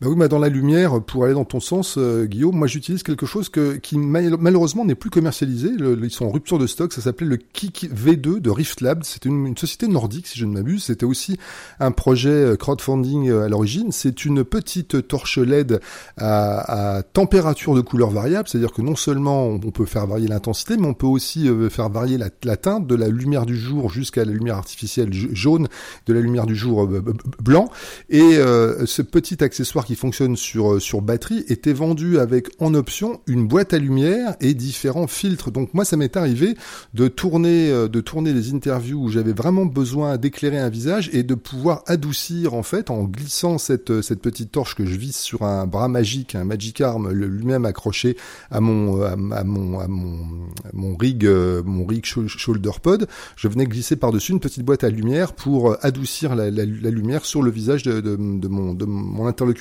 Bah oui, dans la lumière, pour aller dans ton sens, euh, Guillaume, moi j'utilise quelque chose que, qui malheureusement n'est plus commercialisé. ils sont en rupture de stock. Ça s'appelait le Kik V2 de Rift Labs. C'était une, société nordique, si je ne m'abuse. C'était aussi un projet euh, crowdfunding euh, à l'origine. C'est une petite torche LED à, température de couleur variable, c'est-à-dire que non seulement on peut faire varier l'intensité, mais on peut aussi faire varier la, teinte de la lumière du jour jusqu'à la lumière artificielle jaune, de la lumière du jour blanc. Et ce petit accessoire accessoire qui fonctionne sur, euh, sur batterie était vendu avec en option une boîte à lumière et différents filtres. Donc moi ça m'est arrivé de tourner euh, de tourner des interviews où j'avais vraiment besoin d'éclairer un visage et de pouvoir adoucir en fait en glissant cette euh, cette petite torche que je visse sur un bras magique, un Magic Arm lui-même accroché à mon à, mon à mon mon rig mon rig shoulder pod, je venais glisser par-dessus une petite boîte à lumière pour adoucir la, lumière sur le visage de, de mon de mon interlocuteur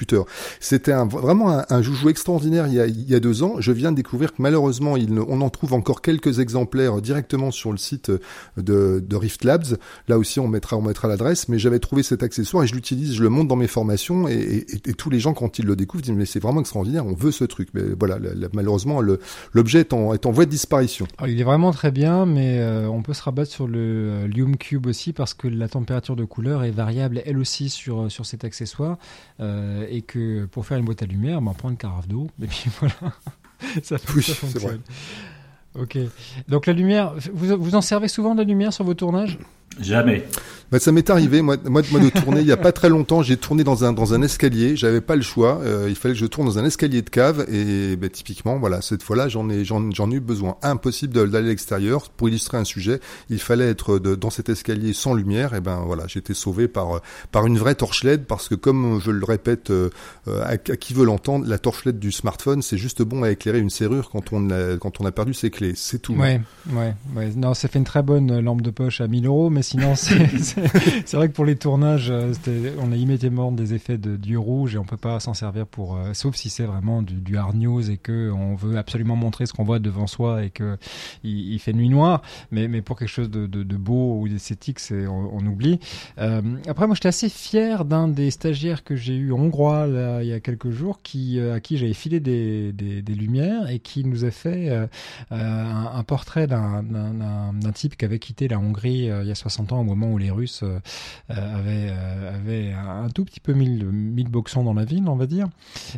c'était vraiment un, joujou extraordinaire il y, a, deux ans. Je viens de découvrir que malheureusement, on en trouve encore quelques exemplaires directement sur le site de, Rift Labs. Là aussi, on mettra, l'adresse. Mais j'avais trouvé cet accessoire et je l'utilise, je le monte dans mes formations et, tous les gens quand ils le découvrent disent mais c'est vraiment extraordinaire, on veut ce truc. Mais voilà, malheureusement, l'objet est en, voie de disparition.
il est vraiment très bien, mais euh, on peut se rabattre sur le euh, Lume Cube aussi parce que la température de couleur est variable elle aussi sur cet accessoire. Euh, euh, et que pour faire une boîte à lumière, on prend une carafe d'eau, et puis voilà, ça, fonctionne. Ok. Donc la lumière, vous, vous en servez souvent de la lumière sur vos tournages?
Jamais.
Bah, ça m'est arrivé, moi, moi, moi, de tourner il y a pas très longtemps. J'ai tourné dans un dans un escalier. J'avais pas le choix. Euh, il fallait que je tourne dans un escalier de cave. Et bah, typiquement, voilà, cette fois-là, j'en ai j'en j'en ai eu besoin. Impossible d'aller à l'extérieur pour illustrer un sujet. Il fallait être de, dans cet escalier sans lumière. Et ben voilà, j'étais sauvé par par une vraie torche LED parce que comme je le répète euh, à, qui veut l'entendre, la torche LED du smartphone, c'est juste bon à éclairer une serrure quand on a quand on a perdu ses clés. C'est tout.
Ouais, ouais, ouais. Non, ça fait une très bonne lampe de poche à 1000 euros, mais sinon c'est vrai que pour les tournages, euh, on a immédiatement des effets de dieu rouge et on peut pas s'en servir pour, euh, sauf si c'est vraiment du, du, hard news et que on veut absolument montrer ce qu'on voit devant soi et que il, fait nuit noire. Mais, mais pour quelque chose de, de, beau ou d'esthétique, c'est on, oublie. Euh, après, moi, j'étais assez fier d'un des stagiaires que j'ai eu hongrois il y a quelques jours, qui à qui j'avais filé des, des, lumières et qui nous a fait un, un, portrait d'un type qui avait quitté la Hongrie il y a 60 ans au moment où les Russes avaient euh, avait, un tout petit peu mille boxons dans la ville, on va dire.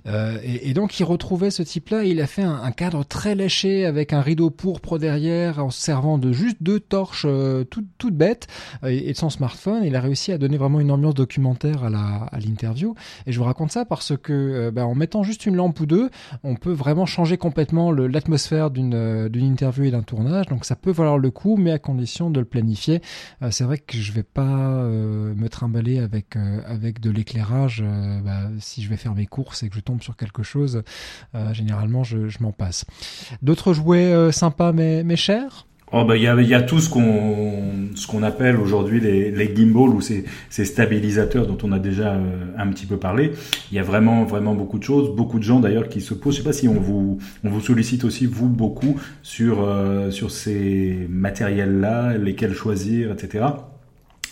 Euh, et, donc il retrouvait ce type-là, il a fait un, cadre très léché avec un rideau pourpre derrière, en se servant de juste deux torches euh, toutes, bêtes et, et, de son smartphone. Il a réussi à donner vraiment une ambiance documentaire à l'interview. Et je vous raconte ça parce que bah, en mettant juste une lampe ou deux, on peut vraiment changer complètement l'atmosphère d'une interview et d'un tournage. Donc ça peut valoir le coup, mais à condition de le planifier. C'est vrai que je vais pas me trimballer avec euh, avec de l'éclairage, euh, bah, si je vais faire mes courses et que je tombe sur quelque chose, euh, généralement je, je m'en passe. D'autres jouets sympas mais mais chers?
Oh bah il y a, y a tout ce qu'on ce qu'on appelle aujourd'hui les, les gimbals ou ces, ces stabilisateurs dont on a déjà euh, un petit peu parlé. Il y a vraiment vraiment beaucoup de choses, beaucoup de gens d'ailleurs qui se posent. Je sais pas si on vous on vous sollicite aussi vous beaucoup sur euh, sur ces matériels là, lesquels choisir, etc.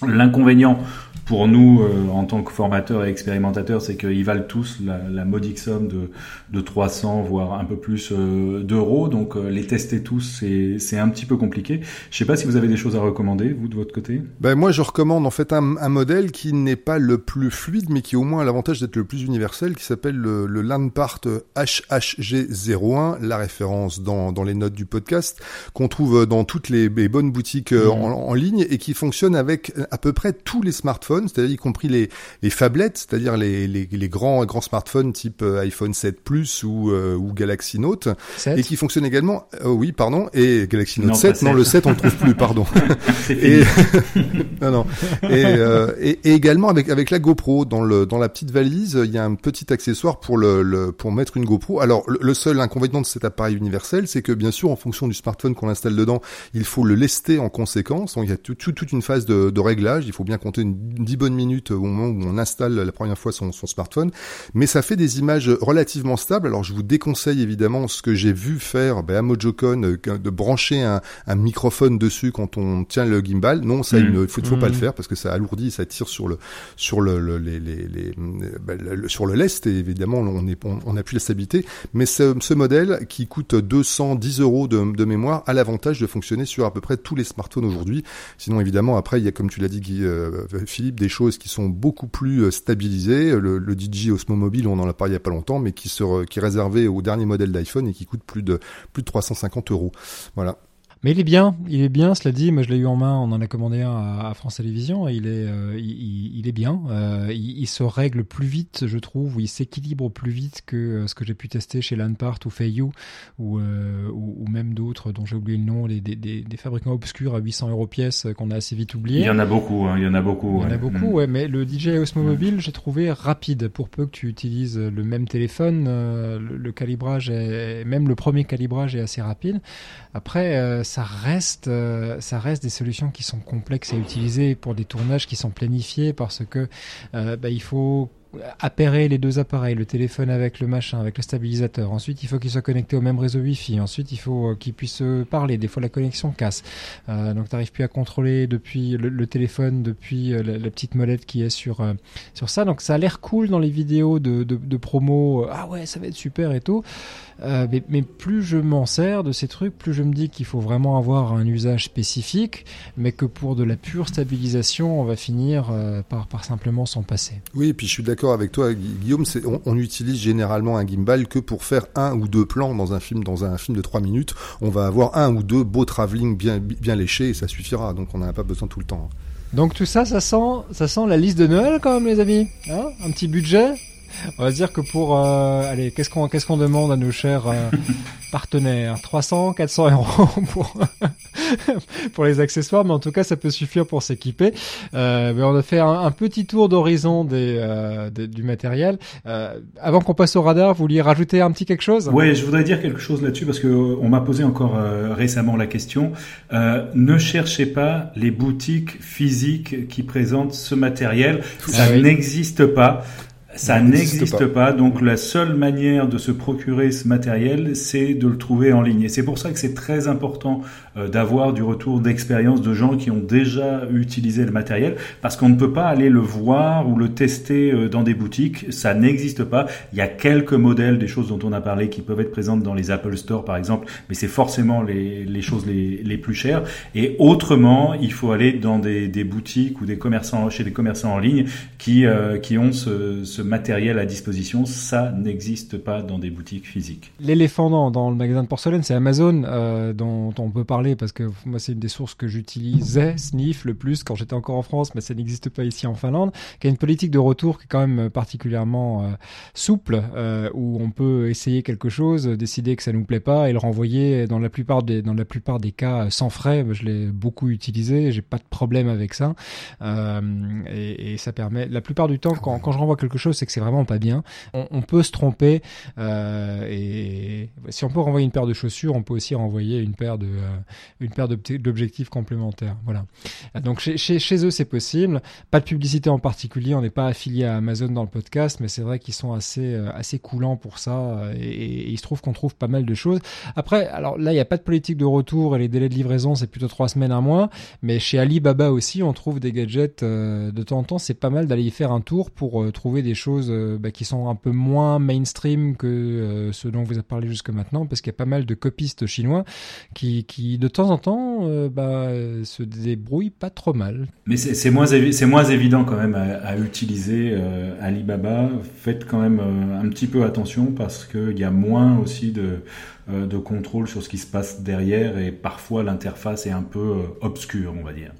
L'inconvénient pour nous, euh, en tant que formateurs et expérimentateurs, c'est qu'ils valent tous la, la, modique somme de, de 300, voire un peu plus euh, d'euros. Donc euh, les tester tous, c'est un petit peu compliqué. Je sais pas si vous avez des choses à recommander, vous, de votre côté
ben, Moi, je recommande en fait un, un modèle qui n'est pas le plus fluide, mais qui au moins a l'avantage d'être le plus universel, qui s'appelle le, le Landpart HHG01, la référence dans, dans les notes du podcast, qu'on trouve dans toutes les, les bonnes boutiques mmh. en, en ligne et qui fonctionne avec à peu près tous les smartphones c'est-à-dire y compris les, les phablettes, c'est-à-dire les, les, les, grands grands smartphones type euh, iPhone 7 Plus ou, euh, ou Galaxy Note,
7.
et qui fonctionnent également. Euh, oui, pardon, et Galaxy Note non, 7, non le 7 on le trouve plus, pardon.
et
non non, et, euh, et, et, également avec avec la GoPro dans le dans la petite valise, il y a un petit accessoire pour le, le pour mettre une GoPro. Alors le, le seul inconvénient de cet appareil universel, c'est que bien sûr en fonction du smartphone qu'on installe dedans, il faut le lester en conséquence. Donc il y a tout, tout, toute une phase de, de réglage. Il faut bien compter une 10 bonnes minutes au moment où on installe la première fois son, son, smartphone, mais ça fait des images relativement stables. Alors je vous déconseille évidemment ce que j'ai vu faire ben, à MojoCon, euh, de brancher un, un, microphone dessus quand on tient le gimbal. Non, ça, mmh. il faut, faut mmh. pas le faire parce que ça alourdit, ça tire sur le sur le, le les, les, les ben, le, sur le lest et évidemment on est on, on appuie la stabilité. Mais ce, ce, modèle qui coûte 210 euros de, de mémoire a l'avantage de fonctionner sur à peu près tous les smartphones aujourd'hui. Sinon évidemment après il y a comme tu l'as dit Guy, euh, Philippe des choses qui sont beaucoup plus euh, stabilisées. Le, DJ Osmo Mobile, on en a parlé il y a pas longtemps, mais qui, qui est réservé au dernier modèle d'iPhone et qui coûte plus de plus de 350 euros. Voilà.
Mais il est bien, il est bien, cela dit. Moi, je l'ai eu en main, on en a commandé un à, à France Télévisions. Il est, euh, il, il, est bien. Euh, il, il, se règle plus vite, je trouve, ou il s'équilibre plus vite que euh, ce que j'ai pu tester chez Landpart ou Feiyu, ou, ou, ou, même d'autres dont j'ai oublié le nom, les, des, des, des, fabricants obscurs à 800 euros pièce qu'on a assez vite oublié.
Il y en a beaucoup, hein, il y en a beaucoup.
Il y en a beaucoup, mmh. ouais. Mais le DJI Osmo Mobile, mmh. j'ai trouvé rapide pour peu que tu utilises le même téléphone. Le, le, calibrage est, même le premier calibrage est assez rapide. Après, ça reste euh, ça reste des solutions qui sont complexes à utiliser pour des tournages qui sont planifiés parce que euh, bah, il faut appairer les deux appareils, le téléphone avec le machin, avec le stabilisateur. Ensuite, il faut qu'ils soient connectés au même réseau Wi-Fi. Ensuite, il faut euh, qu'ils puissent parler. Des fois, la connexion casse. Euh, donc, tu n'arrives plus à contrôler depuis le, téléphone, depuis euh, la, petite molette qui est sur euh, sur ça. Donc, ça a l'air cool dans les vidéos de, de, de, promo. Ah ouais, ça va être super et tout. Euh, mais, mais, plus je m'en sers de ces trucs, plus je me dis qu'il faut vraiment avoir un usage spécifique, mais que pour de la pure stabilisation, on va finir par, par simplement s'en passer.
Oui, et puis je suis d'accord avec toi, Guillaume. On, on, utilise généralement un gimbal que pour faire un ou deux plans dans un film, dans un film de trois minutes. On va avoir un ou deux beaux travelling bien, bien léchés et ça suffira. Donc on n'en a pas besoin tout le temps.
Donc tout ça, ça sent, ça sent la liste de Noël quand même, les amis. Hein? Un petit budget? On va dire que pour, euh, allez, qu'est-ce qu'on, qu'est-ce qu'on demande à nos chers euh, partenaires? 300, 400 euros pour pour les accessoires, mais en tout cas, ça peut suffire pour s'équiper. Euh, mais on a fait un, petit tour d'horizon des, euh, du matériel. Euh, avant qu'on passe au radar, vous vouliez rajouter un petit quelque chose?
Oui, je voudrais dire quelque chose là-dessus parce que on m'a posé encore récemment la question. ne cherchez pas les boutiques physiques qui présentent ce matériel. Ça ah n'existe pas. Ça n'existe pas. Donc la seule manière de se procurer ce matériel, c'est de le trouver en ligne. Et c'est pour ça que c'est très important euh, d'avoir du retour d'expérience de gens qui ont déjà utilisé le matériel, parce qu'on ne peut pas aller le voir ou le tester euh, dans des boutiques. Ça n'existe pas. Il y a quelques modèles, des choses dont on a parlé, qui peuvent être présentes dans les Apple Store par exemple, mais c'est forcément les, les choses les, les, plus chères. Et autrement, il faut aller dans des, des boutiques ou des commerçants chez des commerçants en ligne qui euh, qui ont ce, ce matériel à disposition, ça n'existe pas dans des boutiques physiques.
L'éléphant dans, dans, le magasin de porcelaine, c'est Amazon euh, dont, on peut parler parce que moi c'est une des sources que j'utilisais, Sniff le plus quand j'étais encore en France, mais ça n'existe pas ici en Finlande, qui a une politique de retour qui est quand même particulièrement euh, souple, euh, où on peut essayer quelque chose, décider que ça nous plaît pas et le renvoyer dans la plupart des, dans la plupart des cas sans frais. Je l'ai beaucoup utilisé, j'ai pas de problème avec ça. Et, et, ça permet, la plupart du temps, quand, quand je renvoie quelque chose, c'est que c'est vraiment pas bien. On, peut se tromper euh, et si on peut renvoyer une paire de chaussures, on peut aussi renvoyer une paire de euh, une paire d'objectifs complémentaires. Voilà. Donc chez, chez, eux c'est possible. Pas de publicité en particulier. On n'est pas affilié à Amazon dans le podcast, mais c'est vrai qu'ils sont assez euh, assez coulants pour ça et, il se trouve qu'on trouve pas mal de choses. Après, alors là il n'y a pas de politique de retour et les délais de livraison c'est plutôt trois semaines un mois. Mais chez Alibaba aussi on trouve des gadgets de temps en temps. C'est pas mal d'aller y faire un tour pour trouver des choses choses euh, bah, qui sont un peu moins mainstream que euh, ce dont vous avez parlé jusque maintenant, parce qu'il y a pas mal de copistes chinois qui, de temps en temps, euh, bah, se débrouillent pas trop mal.
Mais c'est moins, c'est moins évident quand même à, utiliser Alibaba. Faites quand même un petit peu attention parce qu'il y a moins aussi de contrôle sur ce qui se passe derrière et parfois l'interface est un peu obscure, on va dire.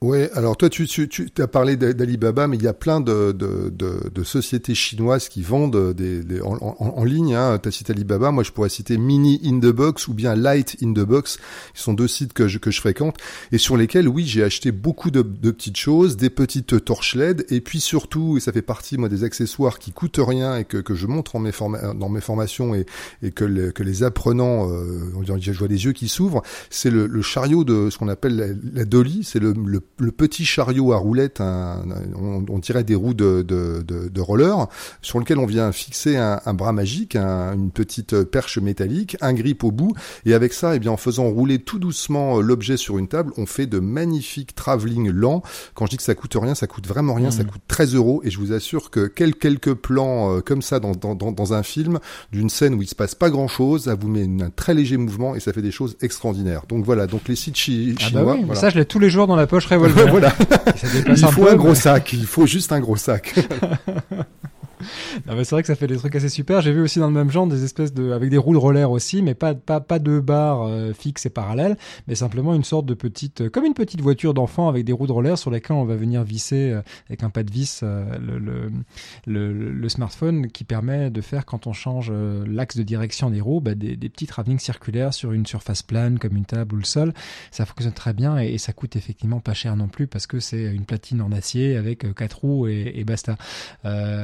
Ouais, alors toi tu, tu, tu as parlé d'Alibaba, mais il y a plein de, de, de, de, sociétés chinoises qui vendent des, des en, en, en, ligne. Hein. Tu as cité Alibaba, moi je pourrais citer Mini in the Box ou bien Light in the Box, qui sont deux sites que je, que je fréquente et sur lesquels, oui, j'ai acheté beaucoup de, de, petites choses, des petites torches LED et puis surtout, et ça fait partie moi des accessoires qui coûtent rien et que, que je montre en mes dans mes formations et, et que, que les apprenants, euh, je vois des yeux qui s'ouvrent, c'est le, le, chariot de ce qu'on appelle la, la dolly, c'est le, le le petit chariot à roulettes, on, on, dirait des roues de, de, de, roller, sur lequel on vient fixer un, bras magique, une petite perche métallique, un grip au bout, et avec ça, eh bien, en faisant rouler tout doucement l'objet sur une table, on fait de magnifiques travelling lents. Quand je dis que ça coûte rien, ça coûte vraiment rien, ça mmh. coûte 13 euros, et je vous assure que quelques plans euh, comme ça dans, dans, dans un film, d'une scène où il se passe pas grand chose, ça vous met un très léger mouvement et ça fait des choses extraordinaires. Donc voilà, donc les sites ah bah chinois.
oui, Ça, je l'ai tous les jours dans la poche
voilà. Il faut un, gros sac. Il faut juste un gros sac.
non, mais c'est vrai que ça fait des trucs assez super. J'ai vu aussi dans le même genre des espèces de, avec des roues de roller aussi, mais pas, pas, pas deux barres euh, fixes et parallèles, mais simplement une sorte de petite, euh, comme une petite voiture d'enfant avec des roues de roller sur lesquelles on va venir visser euh, avec un pas de vis le, le, le, le, smartphone qui permet de faire quand on change l'axe de direction des roues, bah, des, des petits travelling circulaires sur une surface plane comme une table ou le sol. Ça fonctionne très bien et, ça coûte effectivement pas cher non plus parce que c'est une platine en acier avec quatre roues et, et basta.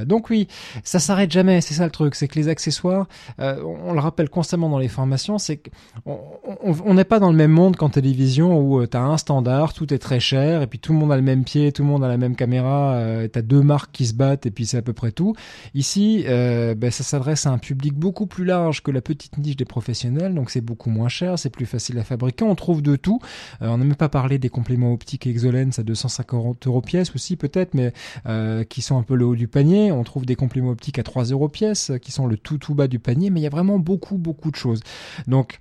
donc oui, ça s'arrête jamais. C'est ça le truc, c'est que les accessoires, euh, on le rappelle constamment dans les formations, c'est qu'on n'est pas dans le même monde qu'en télévision où euh, tu as un standard, tout est très cher, et puis tout le monde a le même pied, tout le monde a la même caméra, euh, tu as deux marques qui se battent, et puis c'est à peu près tout. Ici, ben, ça s'adresse à un public beaucoup plus large que la petite niche des professionnels, donc c'est beaucoup moins cher, c'est plus facile à fabriquer, on trouve de tout. on n'a même pas parlé des compléments optiques Exolens à 250 euros pièce aussi peut-être, mais qui sont un peu le haut du panier. On trouve des compléments optiques à 3 euros pièce, qui sont le tout tout bas du panier, mais il y a vraiment beaucoup beaucoup de choses. Donc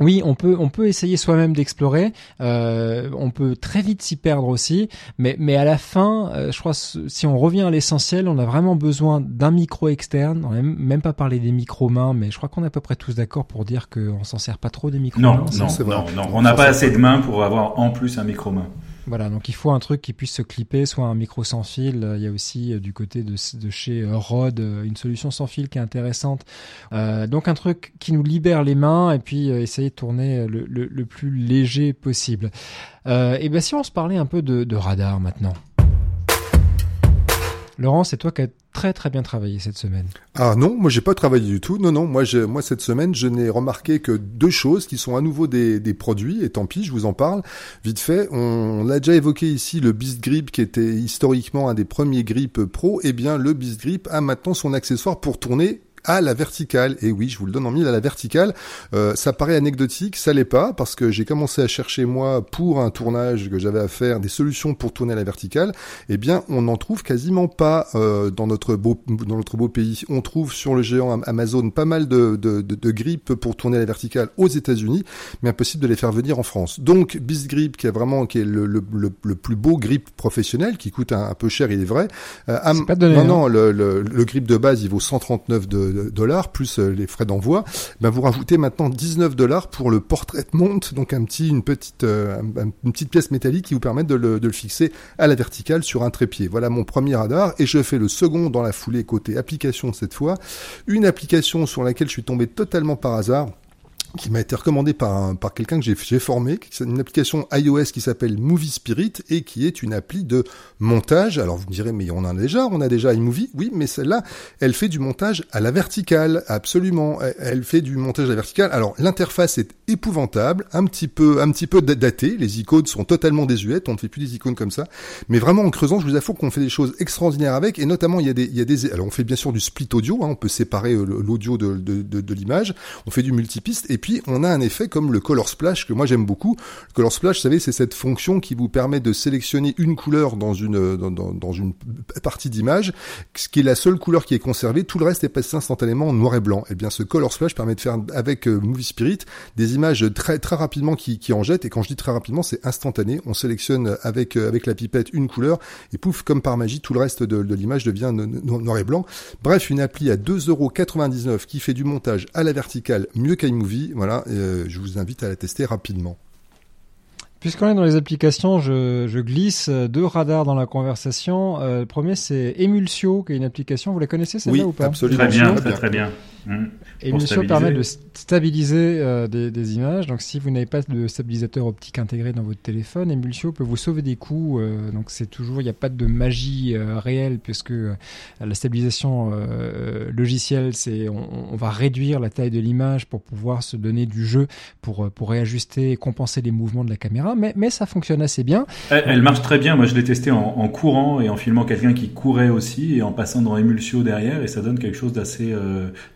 oui, on peut on peut essayer soi-même d'explorer. Euh, on peut très vite s'y perdre aussi, mais mais à la fin, euh, je crois si on revient à l'essentiel, on a vraiment besoin d'un micro externe. On n'a même pas parlé des micros mains, mais je crois qu'on est à peu près tous d'accord pour dire qu'on s'en sert pas trop des micros
mains.
Non,
non, non, non, on n'a pas assez de mains pour avoir en plus un micro main.
Voilà, donc il faut un truc qui puisse se clipper, soit un micro sans fil. Il y a aussi euh, du côté de, chez euh, Rode une solution sans fil qui est intéressante. Euh, donc un truc qui nous libère les mains et puis essayer de tourner le, plus léger possible. et bien si on se parlait un peu de radar maintenant. Laurent, c'est toi qui as très très bien travaillé cette semaine.
Ah non, moi j'ai pas travaillé du tout. Non non, moi cette semaine je n'ai remarqué que deux choses qui sont à nouveau des, des produits et tant pis, je vous en parle vite fait. On, l'a déjà évoqué ici le Beast Grip qui était historiquement un des premiers grips pro. Eh bien le Beast Grip a maintenant son accessoire pour tourner à la verticale. Et oui, je vous le donne en mille à la verticale. Euh, ça paraît anecdotique, ça l'est pas, parce que j'ai commencé à chercher moi pour un tournage que j'avais à faire des solutions pour tourner à la verticale. Eh bien, on n'en trouve quasiment pas euh, dans notre beau dans notre beau pays. On trouve sur le géant Amazon pas mal de de, de, de pour tourner à la verticale aux États-Unis, mais impossible de les faire venir en France. Donc, Beast Grip, qui est vraiment qui est le, le, le, plus beau grip professionnel, qui coûte un, peu cher, il est vrai.
Euh, pas donné,
non, non, le, le, le grip de base, il vaut 139 de plus euh, les frais d'envoi, ben vous rajoutez maintenant 19 dollars pour le portrait mount, donc euh, une petite pièce métallique qui vous permet de le fixer à la verticale sur un trépied. Voilà mon premier radar et je fais le second dans la foulée côté application cette fois, une application sur laquelle je suis tombé totalement par hasard qui m'a été recommandé par, par quelqu'un que j'ai formé, c'est une application iOS qui s'appelle Movie Spirit et qui est une appli de montage. Alors vous me direz, mais on en a déjà, on a déjà iMovie, oui, mais celle-là, elle fait du montage à la verticale, absolument. Elle fait du montage à la verticale. Alors l'interface est épouvantable, un petit peu, un petit peu datée. Les icônes sont totalement désuètes, on ne fait plus des icônes comme ça. Mais vraiment en creusant, je vous assure qu'on fait des choses extraordinaires avec, et notamment il y a des, il y a des, alors on fait bien sûr du split audio, hein, on peut séparer euh, l'audio de, de, de l'image, on fait du multipiste, et puis on a un effet comme le color splash que moi j'aime beaucoup. Le color splash, vous savez, c'est cette fonction qui vous permet de sélectionner une couleur dans une dans, une partie d'image, ce qui est la seule couleur qui est conservée. Tout le reste est passé instantanément en noir et blanc. Et eh bien, ce color splash permet de faire avec euh, Movie Spirit des images très très rapidement qui, qui en jettent. Et quand je dis très rapidement, c'est instantané. On sélectionne avec euh, avec la pipette une couleur et pouf, comme par magie, tout le reste de, de l'image devient noir et blanc. Bref, une appli à 2,99€ qui fait du montage à la verticale mieux qu'iMovie. Voilà, euh, je vous invite à la tester rapidement.
Puisqu'on est dans les applications, je, je, glisse deux radars dans la conversation. Euh, le premier, c'est Emulsio, qui est une application. Vous la connaissez celle-là
ou
pas?
Absolument.
Très bien, très, très bien.
Mmh. Emulsio permet de stabiliser euh, des, des, images. Donc, si vous n'avez pas de stabilisateur optique intégré dans votre téléphone, Emulsio peut vous sauver des coûts. Euh, donc, c'est toujours, il n'y a pas de magie euh, réelle puisque la stabilisation logicielle, c'est on, on, va réduire la taille de l'image pour pouvoir se donner du jeu, pour pour réajuster et compenser les mouvements de la caméra mais, mais ça fonctionne assez bien.
Elle, marche très bien. Moi, je l'ai testé en, en, courant et en filmant quelqu'un qui courait aussi et en passant dans Emulsio derrière et ça donne quelque chose d'assez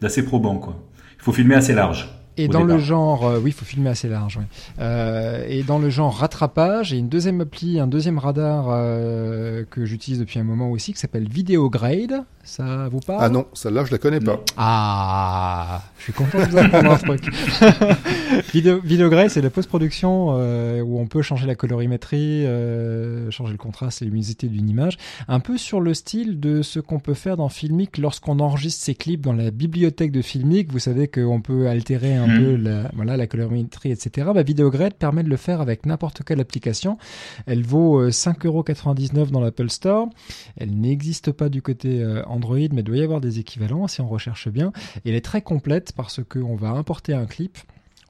d'assez probant. Quoi. Il faut filmer assez large.
Et dans le genre, euh, oui, il faut filmer assez large. Euh, et dans le genre rattrapage, j'ai une deuxième appli, un deuxième radar euh, que j'utilise depuis un moment aussi, qui s'appelle Videograde. Ça vous parle?
Ah non, celle-là, je la connais pas.
Ah, je suis content de vous apprendre un truc. Video, Videograde, c'est la post-production euh, où on peut changer la colorimétrie, euh, changer le contraste et la luminosité d'une image, un peu sur le style de ce qu'on peut faire dans Filmic lorsqu'on enregistre ses clips dans la bibliothèque de Filmic. Vous savez qu'on peut altérer un un peu mm. la, voilà, la colorimétrie, etc. Bah, Videograde permet de le faire avec n'importe quelle application. Elle vaut 5,99€ euh, dans l'Apple Store. Elle n'existe pas du côté euh, Android, mais doit y avoir des équivalents si on recherche bien. Et elle est très complète parce qu'on va importer un clip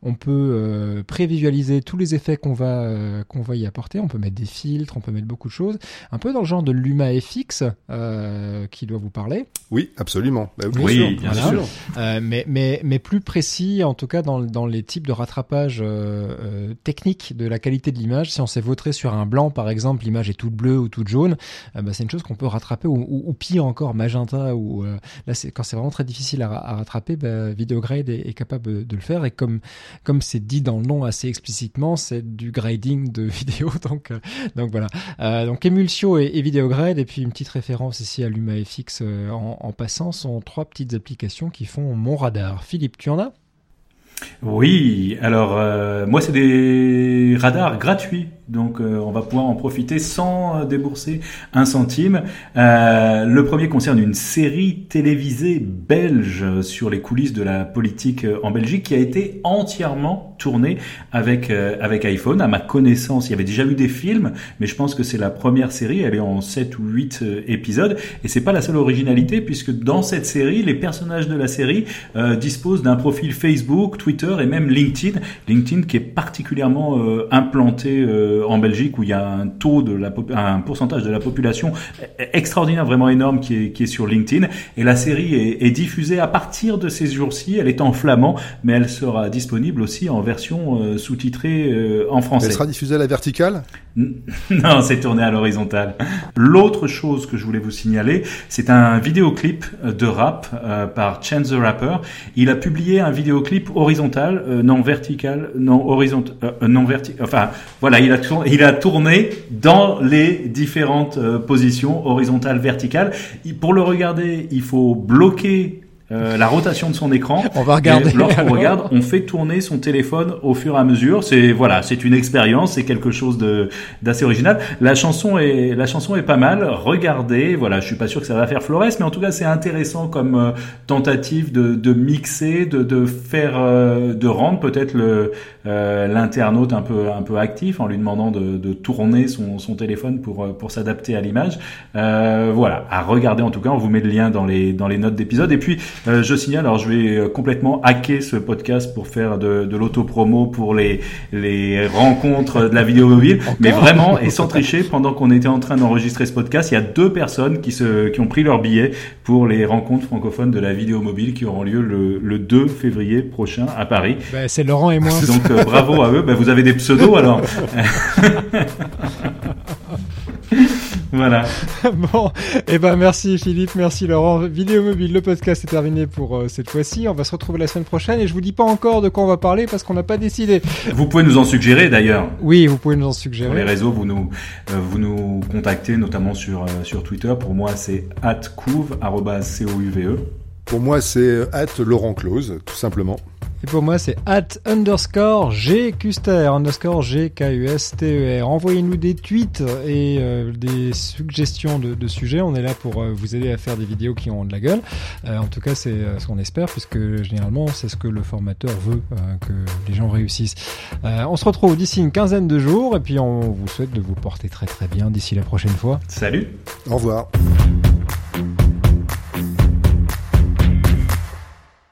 on peut euh, prévisualiser tous les effets qu'on va euh, qu'on va y apporter. On peut mettre des filtres, on peut mettre beaucoup de choses. Un peu dans le genre de Luma FX euh, qui doit vous parler.
Oui, absolument.
Bah, oui, bien sûr.
Euh, mais mais mais plus précis, en tout cas dans dans les types de rattrapage euh, technique de la qualité de l'image. Si on s'est vautré sur un blanc, par exemple, l'image est toute bleue ou toute jaune, bah, c'est une chose qu'on peut rattraper ou, ou, pire encore magenta ou là c'est quand c'est vraiment très difficile à, à rattraper, bah, Videograde est, est capable de le faire et comme comme c'est dit dans le nom assez explicitement, c'est du grading de vidéo. Donc, euh, voilà. Euh, donc Emulsio et, et Videograde, et puis une petite référence ici à LumaFX euh, en, passant, sont trois petites applications qui font mon radar. Philippe, tu en as?
Oui, alors moi c'est des radars gratuits donc euh, on va pouvoir en profiter sans euh, débourser un centime. Euh, le premier concerne une série télévisée belge sur les coulisses de la politique en Belgique qui a été entièrement tournée avec avec iPhone. À ma connaissance, il y avait déjà eu des films, mais je pense que c'est la première série. Elle est en 7 ou 8 épisodes et c'est pas la seule originalité puisque dans cette série, les personnages de la série disposent d'un profil Facebook, Twitter et même LinkedIn. LinkedIn qui est particulièrement implanté euh, en Belgique où il y a un taux de la un pourcentage de la population extraordinaire, vraiment énorme qui est, qui est sur LinkedIn. Et la série est, est diffusée à partir de ces jours-ci. Elle est en flamand, mais elle sera disponible aussi en version euh, sous-titrée euh, en français.
Elle sera diffusée à la verticale?
Non, c'est tourné à l'horizontale. L'autre chose que je voulais vous signaler, c'est un vidéoclip de rap par Chance the Rapper. Il a publié un vidéoclip horizontal, non vertical, non horizontal, non vertical. Enfin, voilà, il a il a tourné dans les différentes euh, positions horizontales, verticales. Pour le regarder, il faut bloquer euh, la rotation de son écran.
On va regarder.
Lorsqu'on regarde, on fait tourner son téléphone au fur et à mesure. C'est voilà, c'est une expérience, c'est quelque chose de d'assez original. La chanson est la chanson est pas mal. Regardez, voilà, je suis pas sûr que ça va faire Flores, mais en tout cas c'est intéressant comme euh, tentative de, de mixer, de, de faire, euh, de rendre peut-être le l'internaute un peu un peu actif en lui demandant de, de tourner son, son téléphone pour pour s'adapter à l'image. voilà, à regarder en tout cas. On vous met le lien dans les dans les notes d'épisode et puis euh, je signale, alors je vais euh, complètement hacker ce podcast pour faire de, de l'auto-promo pour les, les rencontres de la vidéo mobile. mais vraiment, et sans tricher, pendant qu'on était en train d'enregistrer ce podcast, il y a deux personnes qui, se, qui ont pris leur billet pour les rencontres francophones de la vidéo mobile qui auront lieu le, le 2 février prochain à Paris.
Ben, c'est Laurent et moi.
Donc euh, bravo à eux. Ben, vous avez des pseudos alors. Voilà.
bon, et eh ben merci Philippe, merci Laurent. Vidéo mobile, le podcast est terminé pour euh, cette fois-ci. On va se retrouver la semaine prochaine et je vous dis pas encore de quoi on va parler parce qu'on n'a pas décidé.
Vous pouvez nous en suggérer d'ailleurs.
Oui, vous pouvez nous en suggérer.
Sur les réseaux, vous nous euh, vous nous contactez notamment sur euh, sur Twitter. Pour moi, c'est @couve @couve.
Pour moi, c'est Laurent Close, tout simplement.
Et pour moi, c'est at underscore G Custer, underscore G K U S T E R. Envoyez-nous des tweets et euh, des suggestions de, de, sujets. On est là pour euh, vous aider à faire des vidéos qui ont de la gueule. Euh, en tout cas, c'est ce qu'on espère, puisque généralement, c'est ce que le formateur veut, que les gens réussissent. on se retrouve d'ici une quinzaine de jours, et puis on vous souhaite de vous porter très très bien d'ici la prochaine fois.
Salut.
Au revoir.